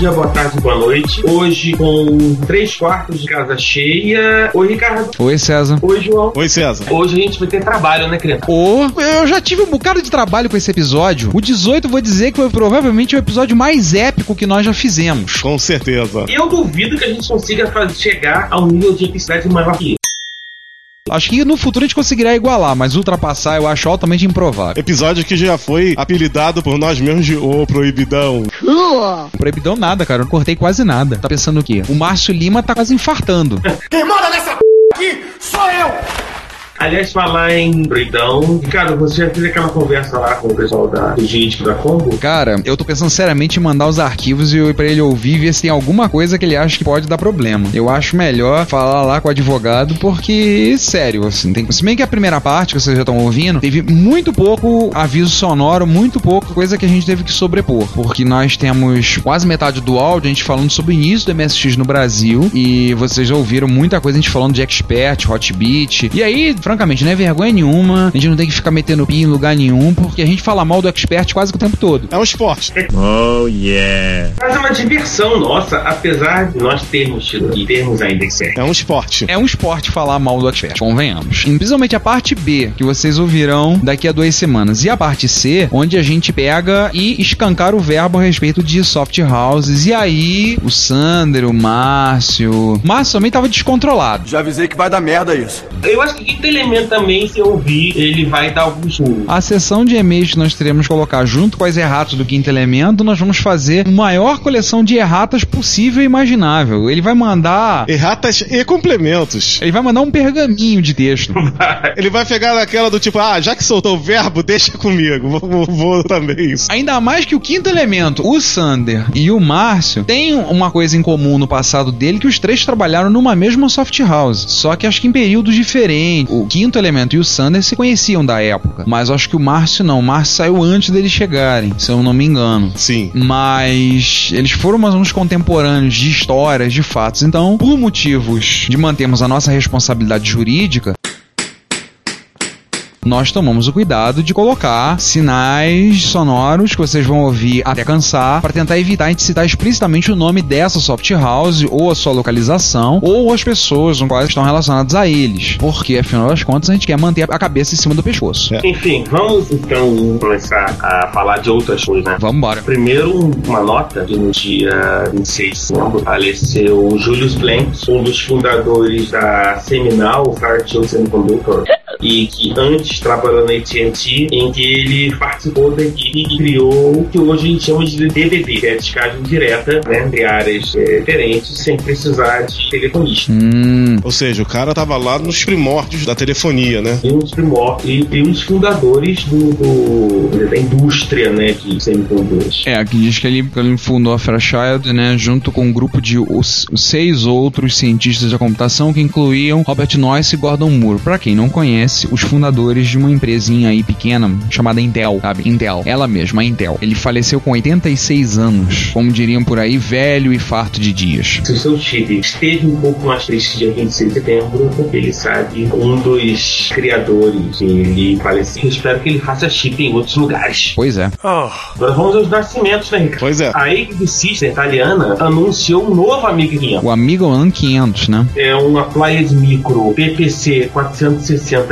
Dia, boa tarde, boa noite. Hoje com três quartos de casa cheia. Oi, Ricardo. Oi, César. Oi, João. Oi, César. Hoje a gente vai ter trabalho, né, criança? Ô, eu já tive um bocado de trabalho com esse episódio. O 18 eu vou dizer que foi provavelmente o episódio mais épico que nós já fizemos. Com certeza. Eu duvido que a gente consiga fazer, chegar ao nível de epicidade maior que. Acho que no futuro a gente conseguirá igualar, mas ultrapassar eu acho altamente improvável. Episódio que já foi apelidado por nós mesmos de O Proibidão. Proibidão nada, cara. Eu não cortei quase nada. Tá pensando o quê? O Márcio Lima tá quase infartando. Aliás, falar em Bridão. Ricardo, você já fez aquela conversa lá com o pessoal da, jurídico da Combo? Cara, eu tô pensando seriamente em mandar os arquivos e pra ele ouvir e ver se tem alguma coisa que ele acha que pode dar problema. Eu acho melhor falar lá com o advogado, porque, sério, assim, tem... se bem que a primeira parte que vocês já estão ouvindo, teve muito pouco aviso sonoro, muito pouco coisa que a gente teve que sobrepor, porque nós temos quase metade do áudio a gente falando sobre o início do MSX no Brasil e vocês já ouviram muita coisa a gente falando de Expert, Hotbit, e aí, francamente, não é vergonha nenhuma, a gente não tem que ficar metendo pin em lugar nenhum, porque a gente fala mal do Expert quase que o tempo todo. É um esporte. Mas é uma diversão nossa, apesar de nós termos tido e termos ainda expert. É um esporte. É um esporte falar mal do Expert, convenhamos. E Principalmente a parte B, que vocês ouvirão daqui a duas semanas. E a parte C, onde a gente pega e escancar o verbo a respeito de soft houses. E aí, o Sander, o Márcio. O Márcio também tava descontrolado. Já avisei que vai dar merda isso. Eu acho que quinto elemento também, se eu ouvir, ele vai dar alguns pulos. A sessão de e-mails que nós teremos que colocar junto com as erratas do quinto elemento, nós vamos fazer a maior coleção de erratas possível e imaginável. Ele vai mandar. Erratas e complementos. Ele vai mandar um pergaminho de texto. Ele vai pegar naquela do tipo, ah, já que soltou o verbo, deixa comigo. Vou, vou- vou também isso. Ainda mais que o quinto elemento, o Sander e o Márcio, têm uma coisa em comum no passado dele que os três trabalharam numa mesma soft house. Só que acho que em períodos diferentes. O quinto elemento e o Sander se conheciam da época. Mas acho que o Márcio não. O Márcio saiu antes deles chegarem, se eu não me engano. Sim. Mas eles foram mais uns contemporâneos de histórias, de fatos. Então, por motivos de mantermos a nossa responsabilidade jurídica, nós tomamos o cuidado de colocar sinais sonoros que vocês vão ouvir até cansar para tentar evitar de citar explicitamente o nome dessa soft house ou a sua localização ou as pessoas com quais estão relacionadas a eles, porque afinal das contas a gente quer manter a cabeça em cima do pescoço. É. Enfim, vamos então começar a falar de outras coisas, né? Vamos embora. Primeiro, um- uma nota que no dia 26 de setembro faleceu Julius Blanks, um dos fundadores da Seminal Fairchild Semiconductor, e que antes trabalhou na AT&T, em que ele participou da equipe que criou o que hoje a gente chama de DVD, que é a descagem direta, né, entre áreas eh, diferentes, sem precisar de telefonista. Hum, Ou seja, o cara tava lá nos primórdios da telefonia, né? E um dos primórdios e, e um dos fundadores do, do- da indústria né, de semicondutores. É, aqui diz que ele, que ele fundou a Fairchild, né, junto com um grupo de os- seis outros cientistas da computação que incluíam Robert Noyce e Gordon Moore. Pra quem não conhece, os fundadores de uma empresinha aí pequena chamada Intel, sabe? Intel, ela mesma, a Intel. Ele faleceu com 86 anos, como diriam por aí, velho e farto de dias. Se o seu time esteve um pouco mais triste dia 26 de setembro, porque ele sabe um dos criadores, ele faleceu. Eu espero que ele faça chip em outros lugares. Pois é. Agora vamos aos nascimentos, né, Ricardo? Pois é. A Equipe System italiana anunciou um novo Amiga 500. O Amiga One 500, né? É um Applied Micro PPC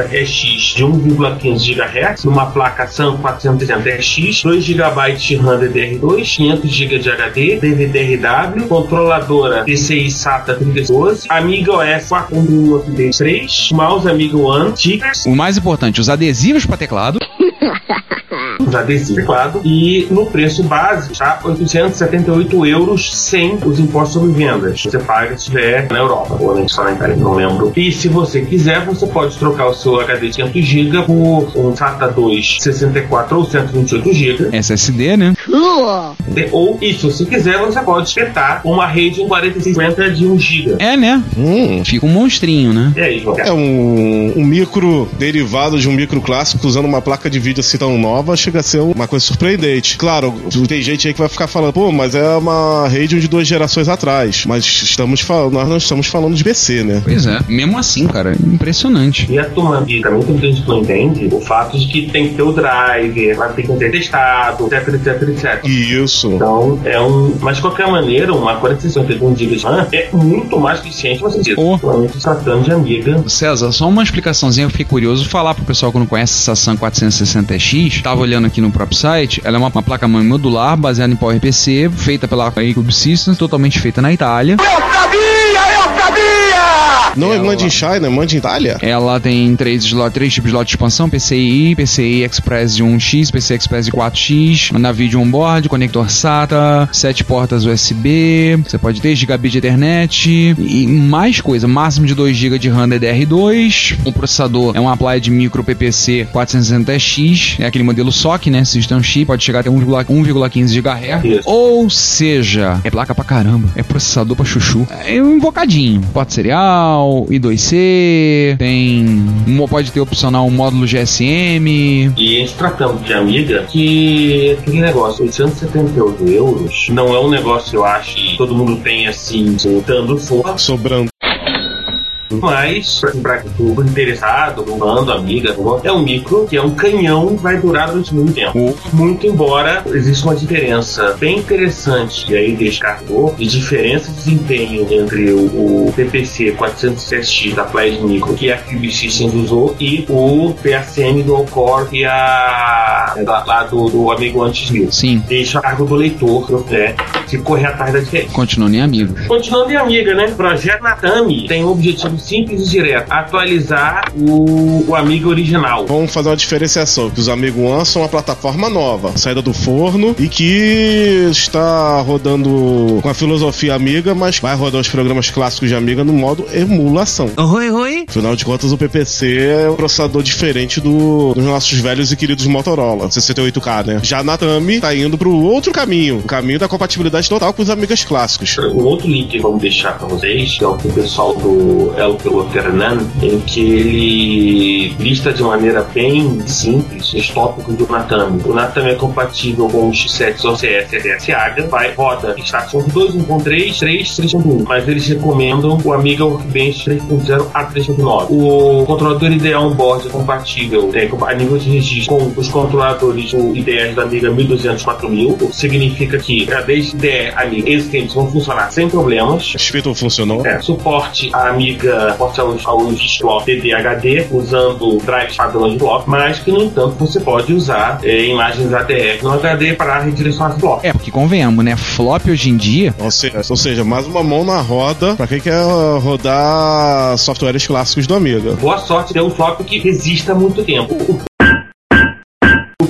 460EX de 1,15 GHz, numa placa SAM 460EX, 2 GB de RAM DDR2, 500 GB de HD, DVD-RW, controladora PCI SATA 3012, Amiga OS 4.1 Update 3, mouse Amiga One, stickers, O mais importante, os adesivos para teclado. os adesivos, teclado, e no preço básico, tá? 878 euros sem os impostos sobre vendas. Você paga se estiver na Europa, ou só na Itália, não lembro. E se você quiser, você pode trocar o seu HD de 500 GB por um SATA 2 64 ou 128 GB. SSD, né? Ou, e se você quiser, você pode espetar uma rede em 4650 de 1 GB. É, né? Hum. Fica um monstrinho, né? João? É um, um micro derivado de um micro clássico usando uma placa de vídeo assim tão nova chega a ser uma coisa surpreendente. Claro, tem gente aí que vai ficar falando, pô, mas é uma Radeon de duas gerações atrás. Mas estamos falando, nós não estamos falando de PC, né? Pois é, mesmo assim, cara, impressionante. E a turma, e também tem muita gente que não entende o fato de que tem que ter o driver, vai ter que ter testado, etc, etc, etc. Isso. Então, é um. Mas de qualquer maneira, uma 4061 GB de RAM é muito mais eficiente você diz. Oh. Principalmente tratando de amiga. César, só uma explicaçãozinha, eu fiquei curioso falar pro pessoal que não conhece essa Sam 460X. Tava olhando aqui no próprio site, ela é uma, uma placa-mãe modular baseada em PowerPC, feita pela Cube Systems, totalmente feita na Itália. Não é Ela- Mande em China, é Mande em Itália? Ela tem três, slot, três tipos de slot de expansão: PCI, PCI Express de 1x, PCI Express de 4x, navio de onboard, conector SATA, sete portas USB, você pode ter gigabit de Ethernet e mais coisa, máximo de 2 GB de RAM DDR2. O processador é um Applied Micro PPC 460X, é aquele modelo SOC, né? System Chip, pode chegar até 1,15 GHz. Ou seja, é placa pra caramba, é processador pra chuchu. É um invocadinho. Porta serial, I2C, tem. Pode ter opcional um módulo GSM. E a gente tratando de amiga, que aquele negócio, 878 euros, não é um negócio eu acho que todo mundo tem assim, dando força. Sobrando. Mas, pra o interessado, o bando, amiga, é um micro que é um canhão que vai durar durante muito tempo. Muito embora exista uma diferença bem interessante, e aí descartou, de diferença de desempenho entre o, o PPC 407X da Flash Micro, que a Cube Systems usou, e o PACM do Core, que a é da- lá do, do amigo antes mil. Sim, Deixa a cargo do leitor, né? Se correr atrás da diferença. continuando em amigo. Continuando em amiga, né? Projeto Natami tem um objetivo simples e direto: atualizar o, o amiga original. Vamos fazer uma diferenciação, que os Amigo One são uma plataforma nova, saída do forno e que está rodando com a filosofia Amiga, mas vai rodar os programas clássicos de Amiga no modo emulação. Oi, oi. Afinal de contas, o PPC é um processador diferente do- dos nossos velhos e queridos Motorola, 68K, né? Já a Natami tá indo pro outro caminho, o caminho da compatibilidade total com os Amigas clássicos. Um outro link que vamos deixar para vocês, que é o que o pessoal do El Piloto Hernan, em que ele lista de maneira bem simples os tópicos do Natami. O Natami é compatível com os chipsets OCS e RSAga, vai, roda Extraction 2, 1.3, 3, 3.1, mas eles recomendam o Amiga Workbench 3.0 a 3.9. O controlador IDE on-board é compatível é, a nível de registro com os controladores do IDEs da Amiga 1200 4000, o que significa que a desde IDE Amiga existentes vão funcionar sem problemas. Spittle funcionou? É, suporte a Amiga, suporte aos, aos slot DDHD usando drives padrões de bloco, mas que no entanto você pode usar é, imagens ADF no HD para redirecionar esse bloco. É, porque convenhamos, né? Flop hoje em dia. Ou seja, ou seja, mais uma mão na roda pra quem quer rodar softwares clássicos do Amiga. Boa sorte ter um flop que resista muito tempo. O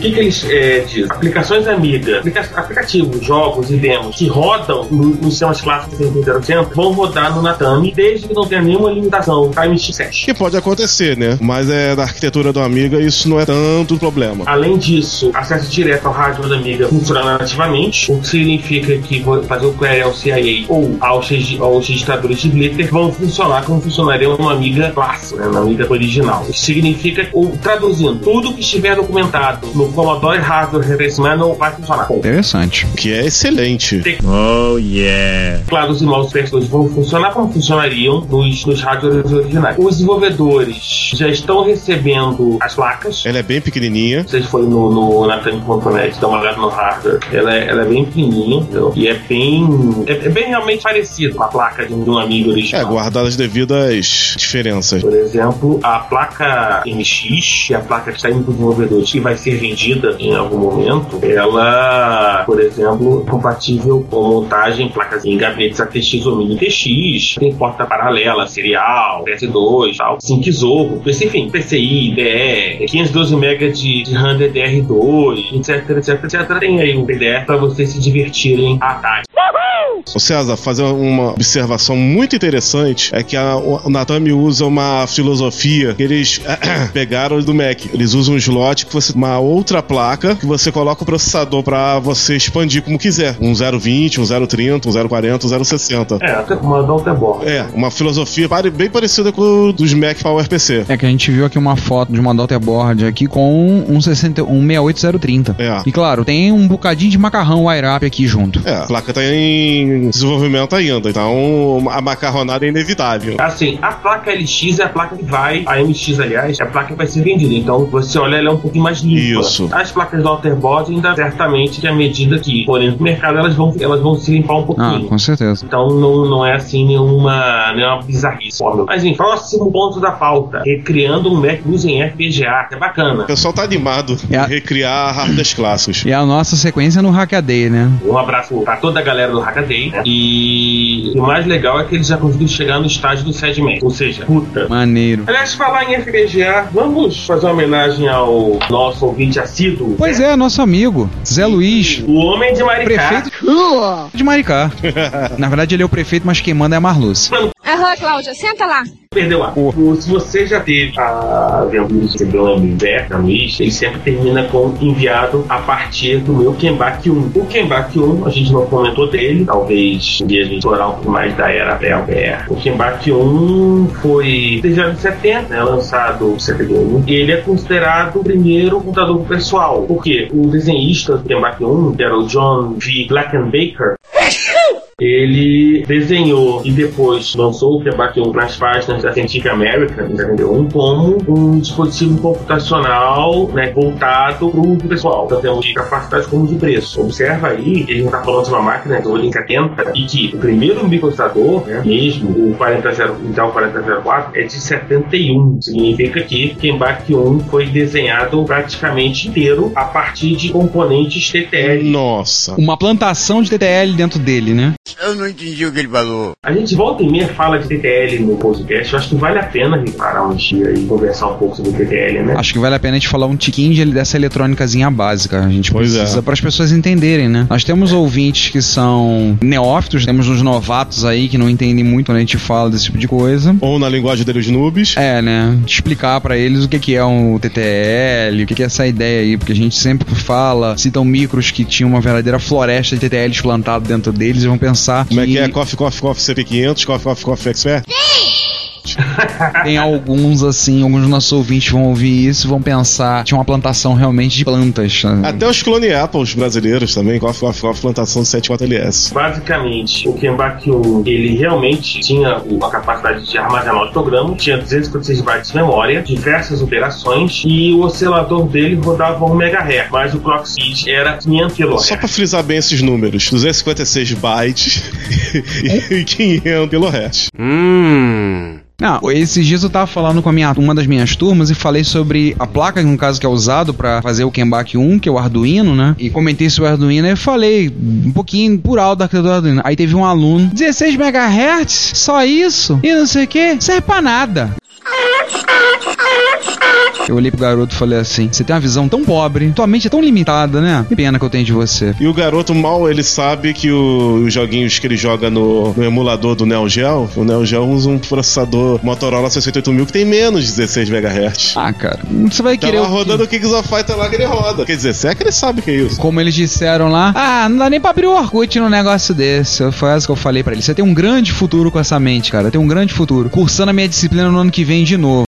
que, que eles é, dizem? Aplicações Amiga, aplica- aplicativos, jogos e demos que rodam no- nos sistemas clássicos 100% vão rodar no Natami desde que não tenha nenhuma limitação time chipset. Que pode acontecer, né? Mas é da arquitetura do Amiga, isso não é tanto problema. Além disso, acesso direto ao hardware da Amiga funciona nativamente, o que significa que fazer o query ao CIA ou aos, aos registradores de Glitter vão funcionar como funcionaria uma Amiga clássica, né, uma Amiga original. Isso significa, ou, traduzindo, tudo que estiver documentado no Commodore Hardware Reference Manual vai funcionar. Interessante. Que é excelente. Oh, yeah. Teclados e mouse PS2 vão funcionar como funcionariam nos, nos hardwares originais. Os desenvolvedores já estão recebendo as placas, Ela é bem pequenininha. vocês forem no, no Nathan.net, dá uma olhada no hardware, ela é, ela é bem fininha, entendeu? E é bem. É, é bem realmente parecido com a placa de, um- de um amigo É, original. guardadas as devidas diferenças. Por exemplo, a placa MX, que é a placa que está indo para os desenvolvedores e vai ser vendida em algum momento, ela, por exemplo, é compatível com montagem em placas em gabinetes ATX ou mini TX, tem porta paralela, serial, PS2, tal, Sync Zorro, enfim, PCI, DE, 512 MB de, de RAM DDR2, etc, etc, etc. Tem aí um PDF para vocês se divertirem à tarde. Ô César, fazer uma observação muito interessante é que a, o Natami usa uma filosofia que eles pegaram do Mac. Eles usam um slot que você uma outra placa que você coloca o processador pra você expandir como quiser. Um 020, um 030, um 040, um 060. É, até uma Daughterborn. É, uma filosofia pare- bem parecida com o dos Mac PowerPC. É que a gente viu aqui uma foto de uma daughterboard aqui com um, 60, um 68030. É. E claro, tem um bocadinho de macarrão wire up aqui junto. É, a placa tá em desenvolvimento ainda, então a macarronada é inevitável. Assim, a placa LX é a placa que vai, a MX, aliás, é a placa que vai ser vendida. Então, você olha, ela é um pouquinho mais limpa. Isso. As placas da Outerboard, ainda certamente que à medida que forem no mercado, elas vão, elas vão se limpar um Ah, pouquinho. com certeza. Então não, não é assim nenhuma, nenhuma bizarrice. Mas enfim, próximo ponto da pauta. Recriando um Mac News em FPGA, que é bacana. O pessoal tá animado É a- em recriar hardwares clássicos. E a nossa sequência no Hackaday, né? Um abraço pra toda a galera do Hackaday. né? E o mais legal é que eles já conseguiram chegar no estágio do SEDMAC. Ou seja, puta. Maneiro. Aliás, falar em FPGA, vamos fazer uma homenagem ao nosso ouvinte assíduo. Pois é, nosso amigo, Zé Luiz, O homem de Maricá. prefeito de Maricá. Na verdade, ele é o prefeito, mas quem manda é a Marluce. Aham, Cláudia, senta lá. Perdeu a. O- Se você já teve a aventura de receber um MBR da Luiz, ele sempre termina com enviado a partir do meu Kembak 1. O Kembak 1, a gente não comentou dele, talvez um dia a gente explorar um pouco mais da era pré-ABR. O Kembak 1 foi desde os anos 70, né, lançado em 71, e ele é considerado o primeiro computador pessoal. Porque o desenhista do Kembak 1, que era o John V. Blackenbaker, ele desenhou e depois lançou o Kebak 1 nas páginas da Scientific American, em 71, como um dispositivo computacional né, voltado para o uso pessoal, tanto termos de capacidade como de preço. Observa aí que a gente está falando de uma máquina do em 70 e que o primeiro microprocessador, né, mesmo o 40, Intel 4004, é de 71. Significa que o Kembak 1 foi desenhado praticamente inteiro a partir de componentes TTL Nossa. Uma plantação de TTL dentro dele, né? Eu não entendi o que ele falou. A gente volta e meia fala de TTL no podcast. Eu acho que vale a pena reparar um dia e conversar um pouco sobre TTL, né? Acho que vale a pena a gente falar um tiquinho de- dessa eletrônicazinha básica. A gente Pois precisa é. para as pessoas entenderem, né? Nós temos ouvintes que são neófitos, temos uns novatos aí que não entendem muito quando a gente fala desse tipo de coisa. Ou na linguagem deles noobs. É, né? Explicar pra eles o que que é um TTL, o que que é essa ideia aí, porque a gente sempre fala, citam micros que tinham uma verdadeira floresta de TTLs plantado dentro deles e vão pensar Como é que é? Coffee, Coffee, Coffee CP500, Coffee, Coffee, Coffee Expert? Tem alguns, assim, alguns dos nossos ouvintes vão ouvir isso e vão pensar tinha uma plantação realmente de plantas. né? Até os clone Apples brasileiros também, Coffee, Coffee, Coffee, plantação de 74LS. Basicamente, o Kembak 1 ele realmente tinha o- a capacidade de armazenar os programas, tinha 256 bytes de memória, diversas operações e o oscilador dele rodava 1 MHz, mas o clock speed era 500 kHz. Só pra frisar bem esses números: 256 bytes e 500 kHz. Hum. Não, esses dias eu tava falando com a minha, uma das minhas turmas e falei sobre a placa, no caso, que é usado pra fazer o Kembak 1, que é o Arduino, né? E comentei sobre o Arduino e falei um pouquinho por alto da arquitetura do Arduino. Aí teve um aluno, 16 MHz? Só isso? E não sei o que? Serve pra nada. Eu olhei pro garoto e falei assim: Você tem uma visão tão pobre, tua mente é tão limitada, né? Que pena que eu tenho de você. E o garoto mal ele sabe que o- os joguinhos que ele joga no, no emulador do Neo Geo, o Neo Geo usa um processador Motorola 68000 que tem menos de 16 MHz. Ah, cara, você vai Tá querer. lá o rodando o Kings of Fighter lá que ele roda. Quer dizer, se é que ele sabe que é isso. Como eles disseram lá, ah, não dá nem pra abrir o Orkut num negócio desse. Foi essa que eu falei pra ele. Você tem um grande futuro com essa mente, cara. Tem um grande futuro. Cursando a minha disciplina no ano que vem de novo.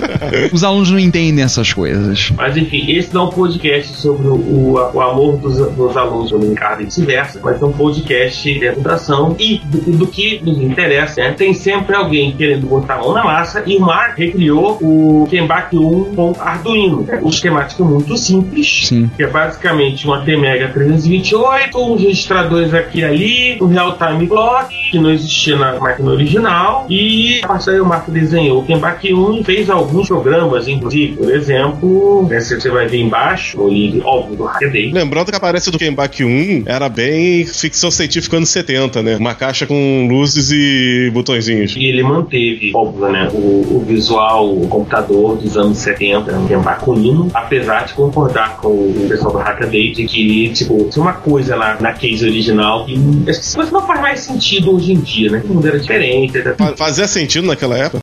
Os alunos não entendem essas coisas. Mas enfim, esse não é um podcast sobre o, o- amor dos, dos alunos do Ricardo e vice-versa, mas é um podcast de educação e do, do que nos interessa. né? Tem sempre alguém querendo botar a mão na massa e o Mark recriou o Kembak 1 com Arduino. O esquemático é muito simples, Sim. que é basicamente uma T-Mega 328, uns registradores aqui e ali, um real-time clock, que não existia na máquina original, e a partir daí o Marco desenhou o Kembak 1 e fez alguns alguns programas, inclusive, por exemplo, né, você você vai ver embaixo, link óbvio do Hackaday. Lembrando que a aparência do Kenbach 1 era bem ficção científica anos 70, né? Uma caixa com luzes e botõezinhos. E ele manteve, óbvio, né, o, o visual, o computador dos anos 70, um Kenbakuino, apesar de concordar com o pessoal do Hackaday de que, tipo, tinha uma coisa na, na case original que acho que não faz mais sentido hoje em dia, né? O mundo era diferente. Fa- Fazia sentido naquela época?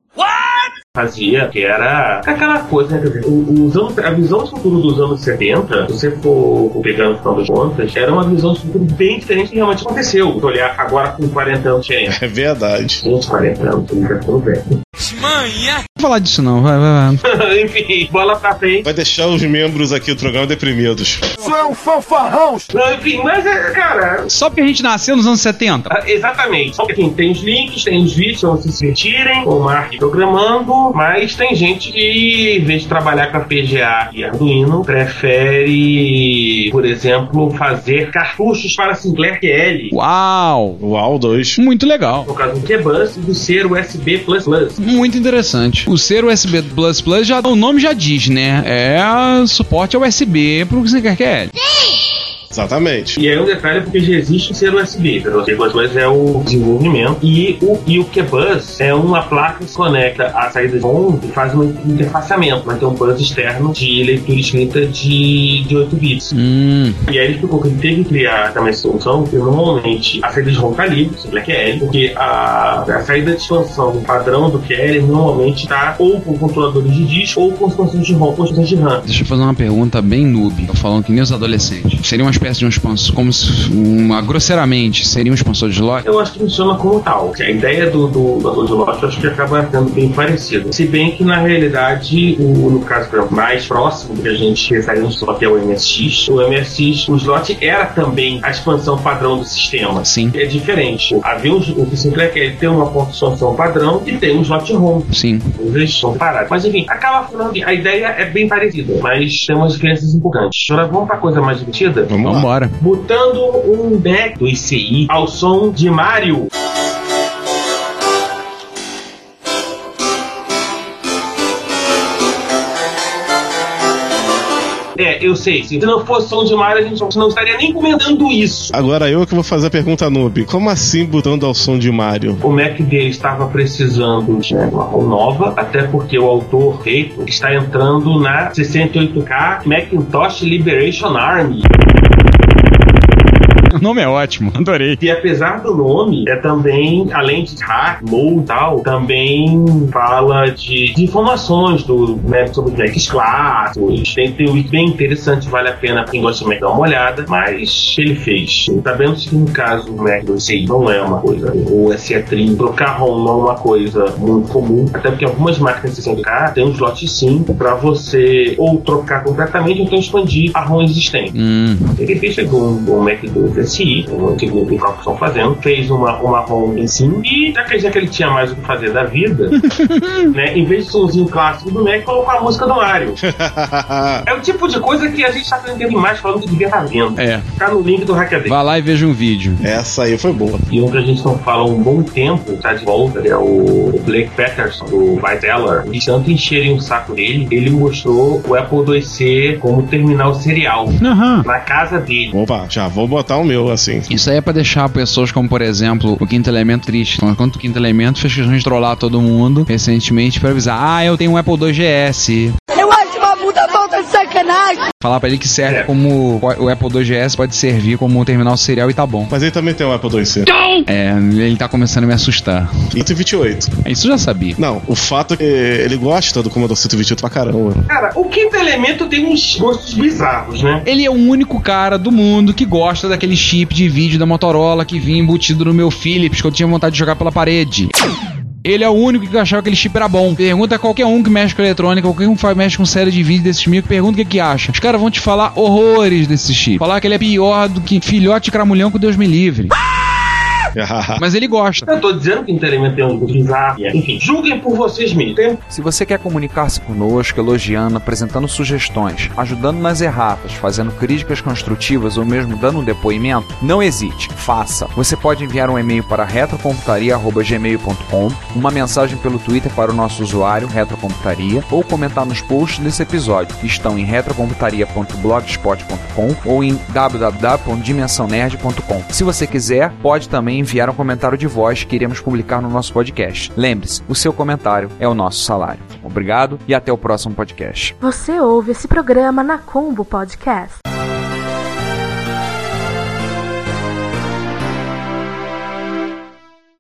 Fazia, que era aquela coisa, né? Quer dizer, os anos, a visão de futuro dos anos 70, se você for pegar no final das contas, era uma visão de futuro bem diferente do que realmente aconteceu. Se olhar agora com 40 anos de. É verdade. Gente, 40 anos, ele já ficou velho. Não vou falar disso não, vai, vai, vai. Enfim, bola pra frente. Vai deixar os membros aqui do programa deprimidos. Não, enfim, mas, é, cara, Só porque a gente nasceu nos anos 70. Ah, Exatamente. Só que assim, tem os links, tem os vídeos pra vocês se sentirem, com o Mark programando, mas tem gente que, em vez de trabalhar com a PGA e Arduino, prefere, por exemplo, fazer cartuchos para Sinclair QL. Uau! Uau, 2. Muito legal. No caso do QBus e do ser USB++. Muito interessante. O ser USB Plus Plus já o nome já diz, né? É suporte ao USB pro que você quer que é. Exatamente. E aí um detalhe porque já existe o ser USB. O C++ é o desenvolvimento e o, e o QBus é uma placa que se conecta à saída de som e faz um interfaceamento. Vai ter um bus externo de leitura escrita de, de 8 bits. Hum, E aí ele explicou que ele teve que criar também essa solução, porque normalmente a saída de ROM tá livre, simples é QL, porque a, a saída de expansão padrão do QL normalmente tá ou com controladores de disco ou com expansões de ROM, com expansões de RAM. deixa eu fazer uma pergunta bem noob. Falando que nem os adolescentes. Seria uma espécie de um expansor, como se, uma, grosseiramente, seria um expansor de slot? Eu acho que funciona como tal. A ideia do, do, do, do lote eu acho que acaba sendo bem parecido. Se bem que na realidade, o, no caso mais próximo que a gente pensaria no slot é o MSX. O MSX, o slot era também a expansão padrão do sistema. Sim. É diferente. Havia um, o que Sinclair quer ele tem uma expansão padrão e tem um slot ROM. Sim. Eles são parados. Mas enfim, acaba falando que a ideia é bem parecida, mas tem umas diferenças importantes. Agora vamos pra coisa mais divertida? Vamos lá. Vambora. Botando um back do ICI ao som de Mario. É, eu sei. Se não fosse som de Mario, a gente não estaria nem comentando isso. Agora eu que vou fazer a pergunta noob. Como assim botando ao som de Mario? O Mac dele estava precisando de uma ROM nova, até porque o autor feito está entrando na 68K Macintosh Liberation Army. O nome é ótimo, adorei. E apesar do nome, é também, além de hack, low e tal, também fala de, de informações do, né, sobre Macs clássicos. Tem, tem um wiki bem interessante, vale a pena quem gosta de Mac dar uma olhada. Mas ele fez. Sabendo que no caso o Mac do CI não é uma coisa, ou SE30, trocar ROM não é uma coisa muito comum, até porque algumas máquinas 60K tem um slot sim para você ou trocar completamente ou então expandir a ROM existente. Hum, Ele fez um, um Mac 2 SI, um antigo que estão fazendo, fez uma, uma em sim, e já que, já que ele tinha mais o que fazer da vida, né, em vez de somzinho clássico do Mac, colocou a música do Mario. É o tipo de coisa que a gente tá aprendendo demais falando que devia estar vendo. é. Tá no link do Hackaday. Vá lá e veja um vídeo. Essa aí foi boa. E um que a gente não fala há um bom tempo, tá de volta, é o Blake Patterson, do Viteller. E tanto encherem o saco dele, ele mostrou o Apple IIc como terminal serial Aham. na casa dele. Opa, já vou botar o meu meu, assim. Isso aí é pra deixar pessoas como, por exemplo, o Quinto Elemento triste. Enquanto o Quinto Elemento fez questão de trollar todo mundo recentemente pra avisar: ah, eu tenho um Apple 2GS de sacanagem. Falar pra ele que serve É. como. O Apple II GS pode servir como um terminal serial e tá bom. Mas ele também tem um Apple IIc. É, ele tá começando a me assustar. 128. Isso eu já sabia. Não, o fato é que ele gosta do Commodore 128 pra caramba. Cara, o quinto elemento tem uns gostos bizarros, né? Ele é o único cara do mundo que gosta daquele chip de vídeo da Motorola que vinha embutido no meu Philips que eu tinha vontade de jogar pela parede. Ele é o único que achava que aquele chip era bom. Pergunta a qualquer um que mexe com eletrônica, qualquer um que mexe com série de vídeo desses micro, pergunta o que, que acha. Os caras vão te falar horrores desse chip. Falar que ele é pior do que filhote cramulhão que Deus me livre. Mas ele gosta. Eu tô dizendo que entretenimento tem um bizarro. Enfim, julguem por vocês mesmos. Se você quer comunicar-se conosco, elogiando, apresentando sugestões, ajudando nas erratas, fazendo críticas construtivas ou mesmo dando um depoimento, não hesite, faça. Você pode enviar um e-mail para retrocomputaria.gmail.com, uma mensagem pelo Twitter para o nosso usuário Retrocomputaria ou comentar nos posts desse episódio, que estão em retrocomputaria.blogspot.com ou em www.dimensãonerd.com. Se você quiser, pode também enviar um comentário de voz que iremos publicar no nosso podcast. Lembre-se, o seu comentário é o nosso salário. Obrigado e até o próximo podcast. Você ouve esse programa na Combo Podcast.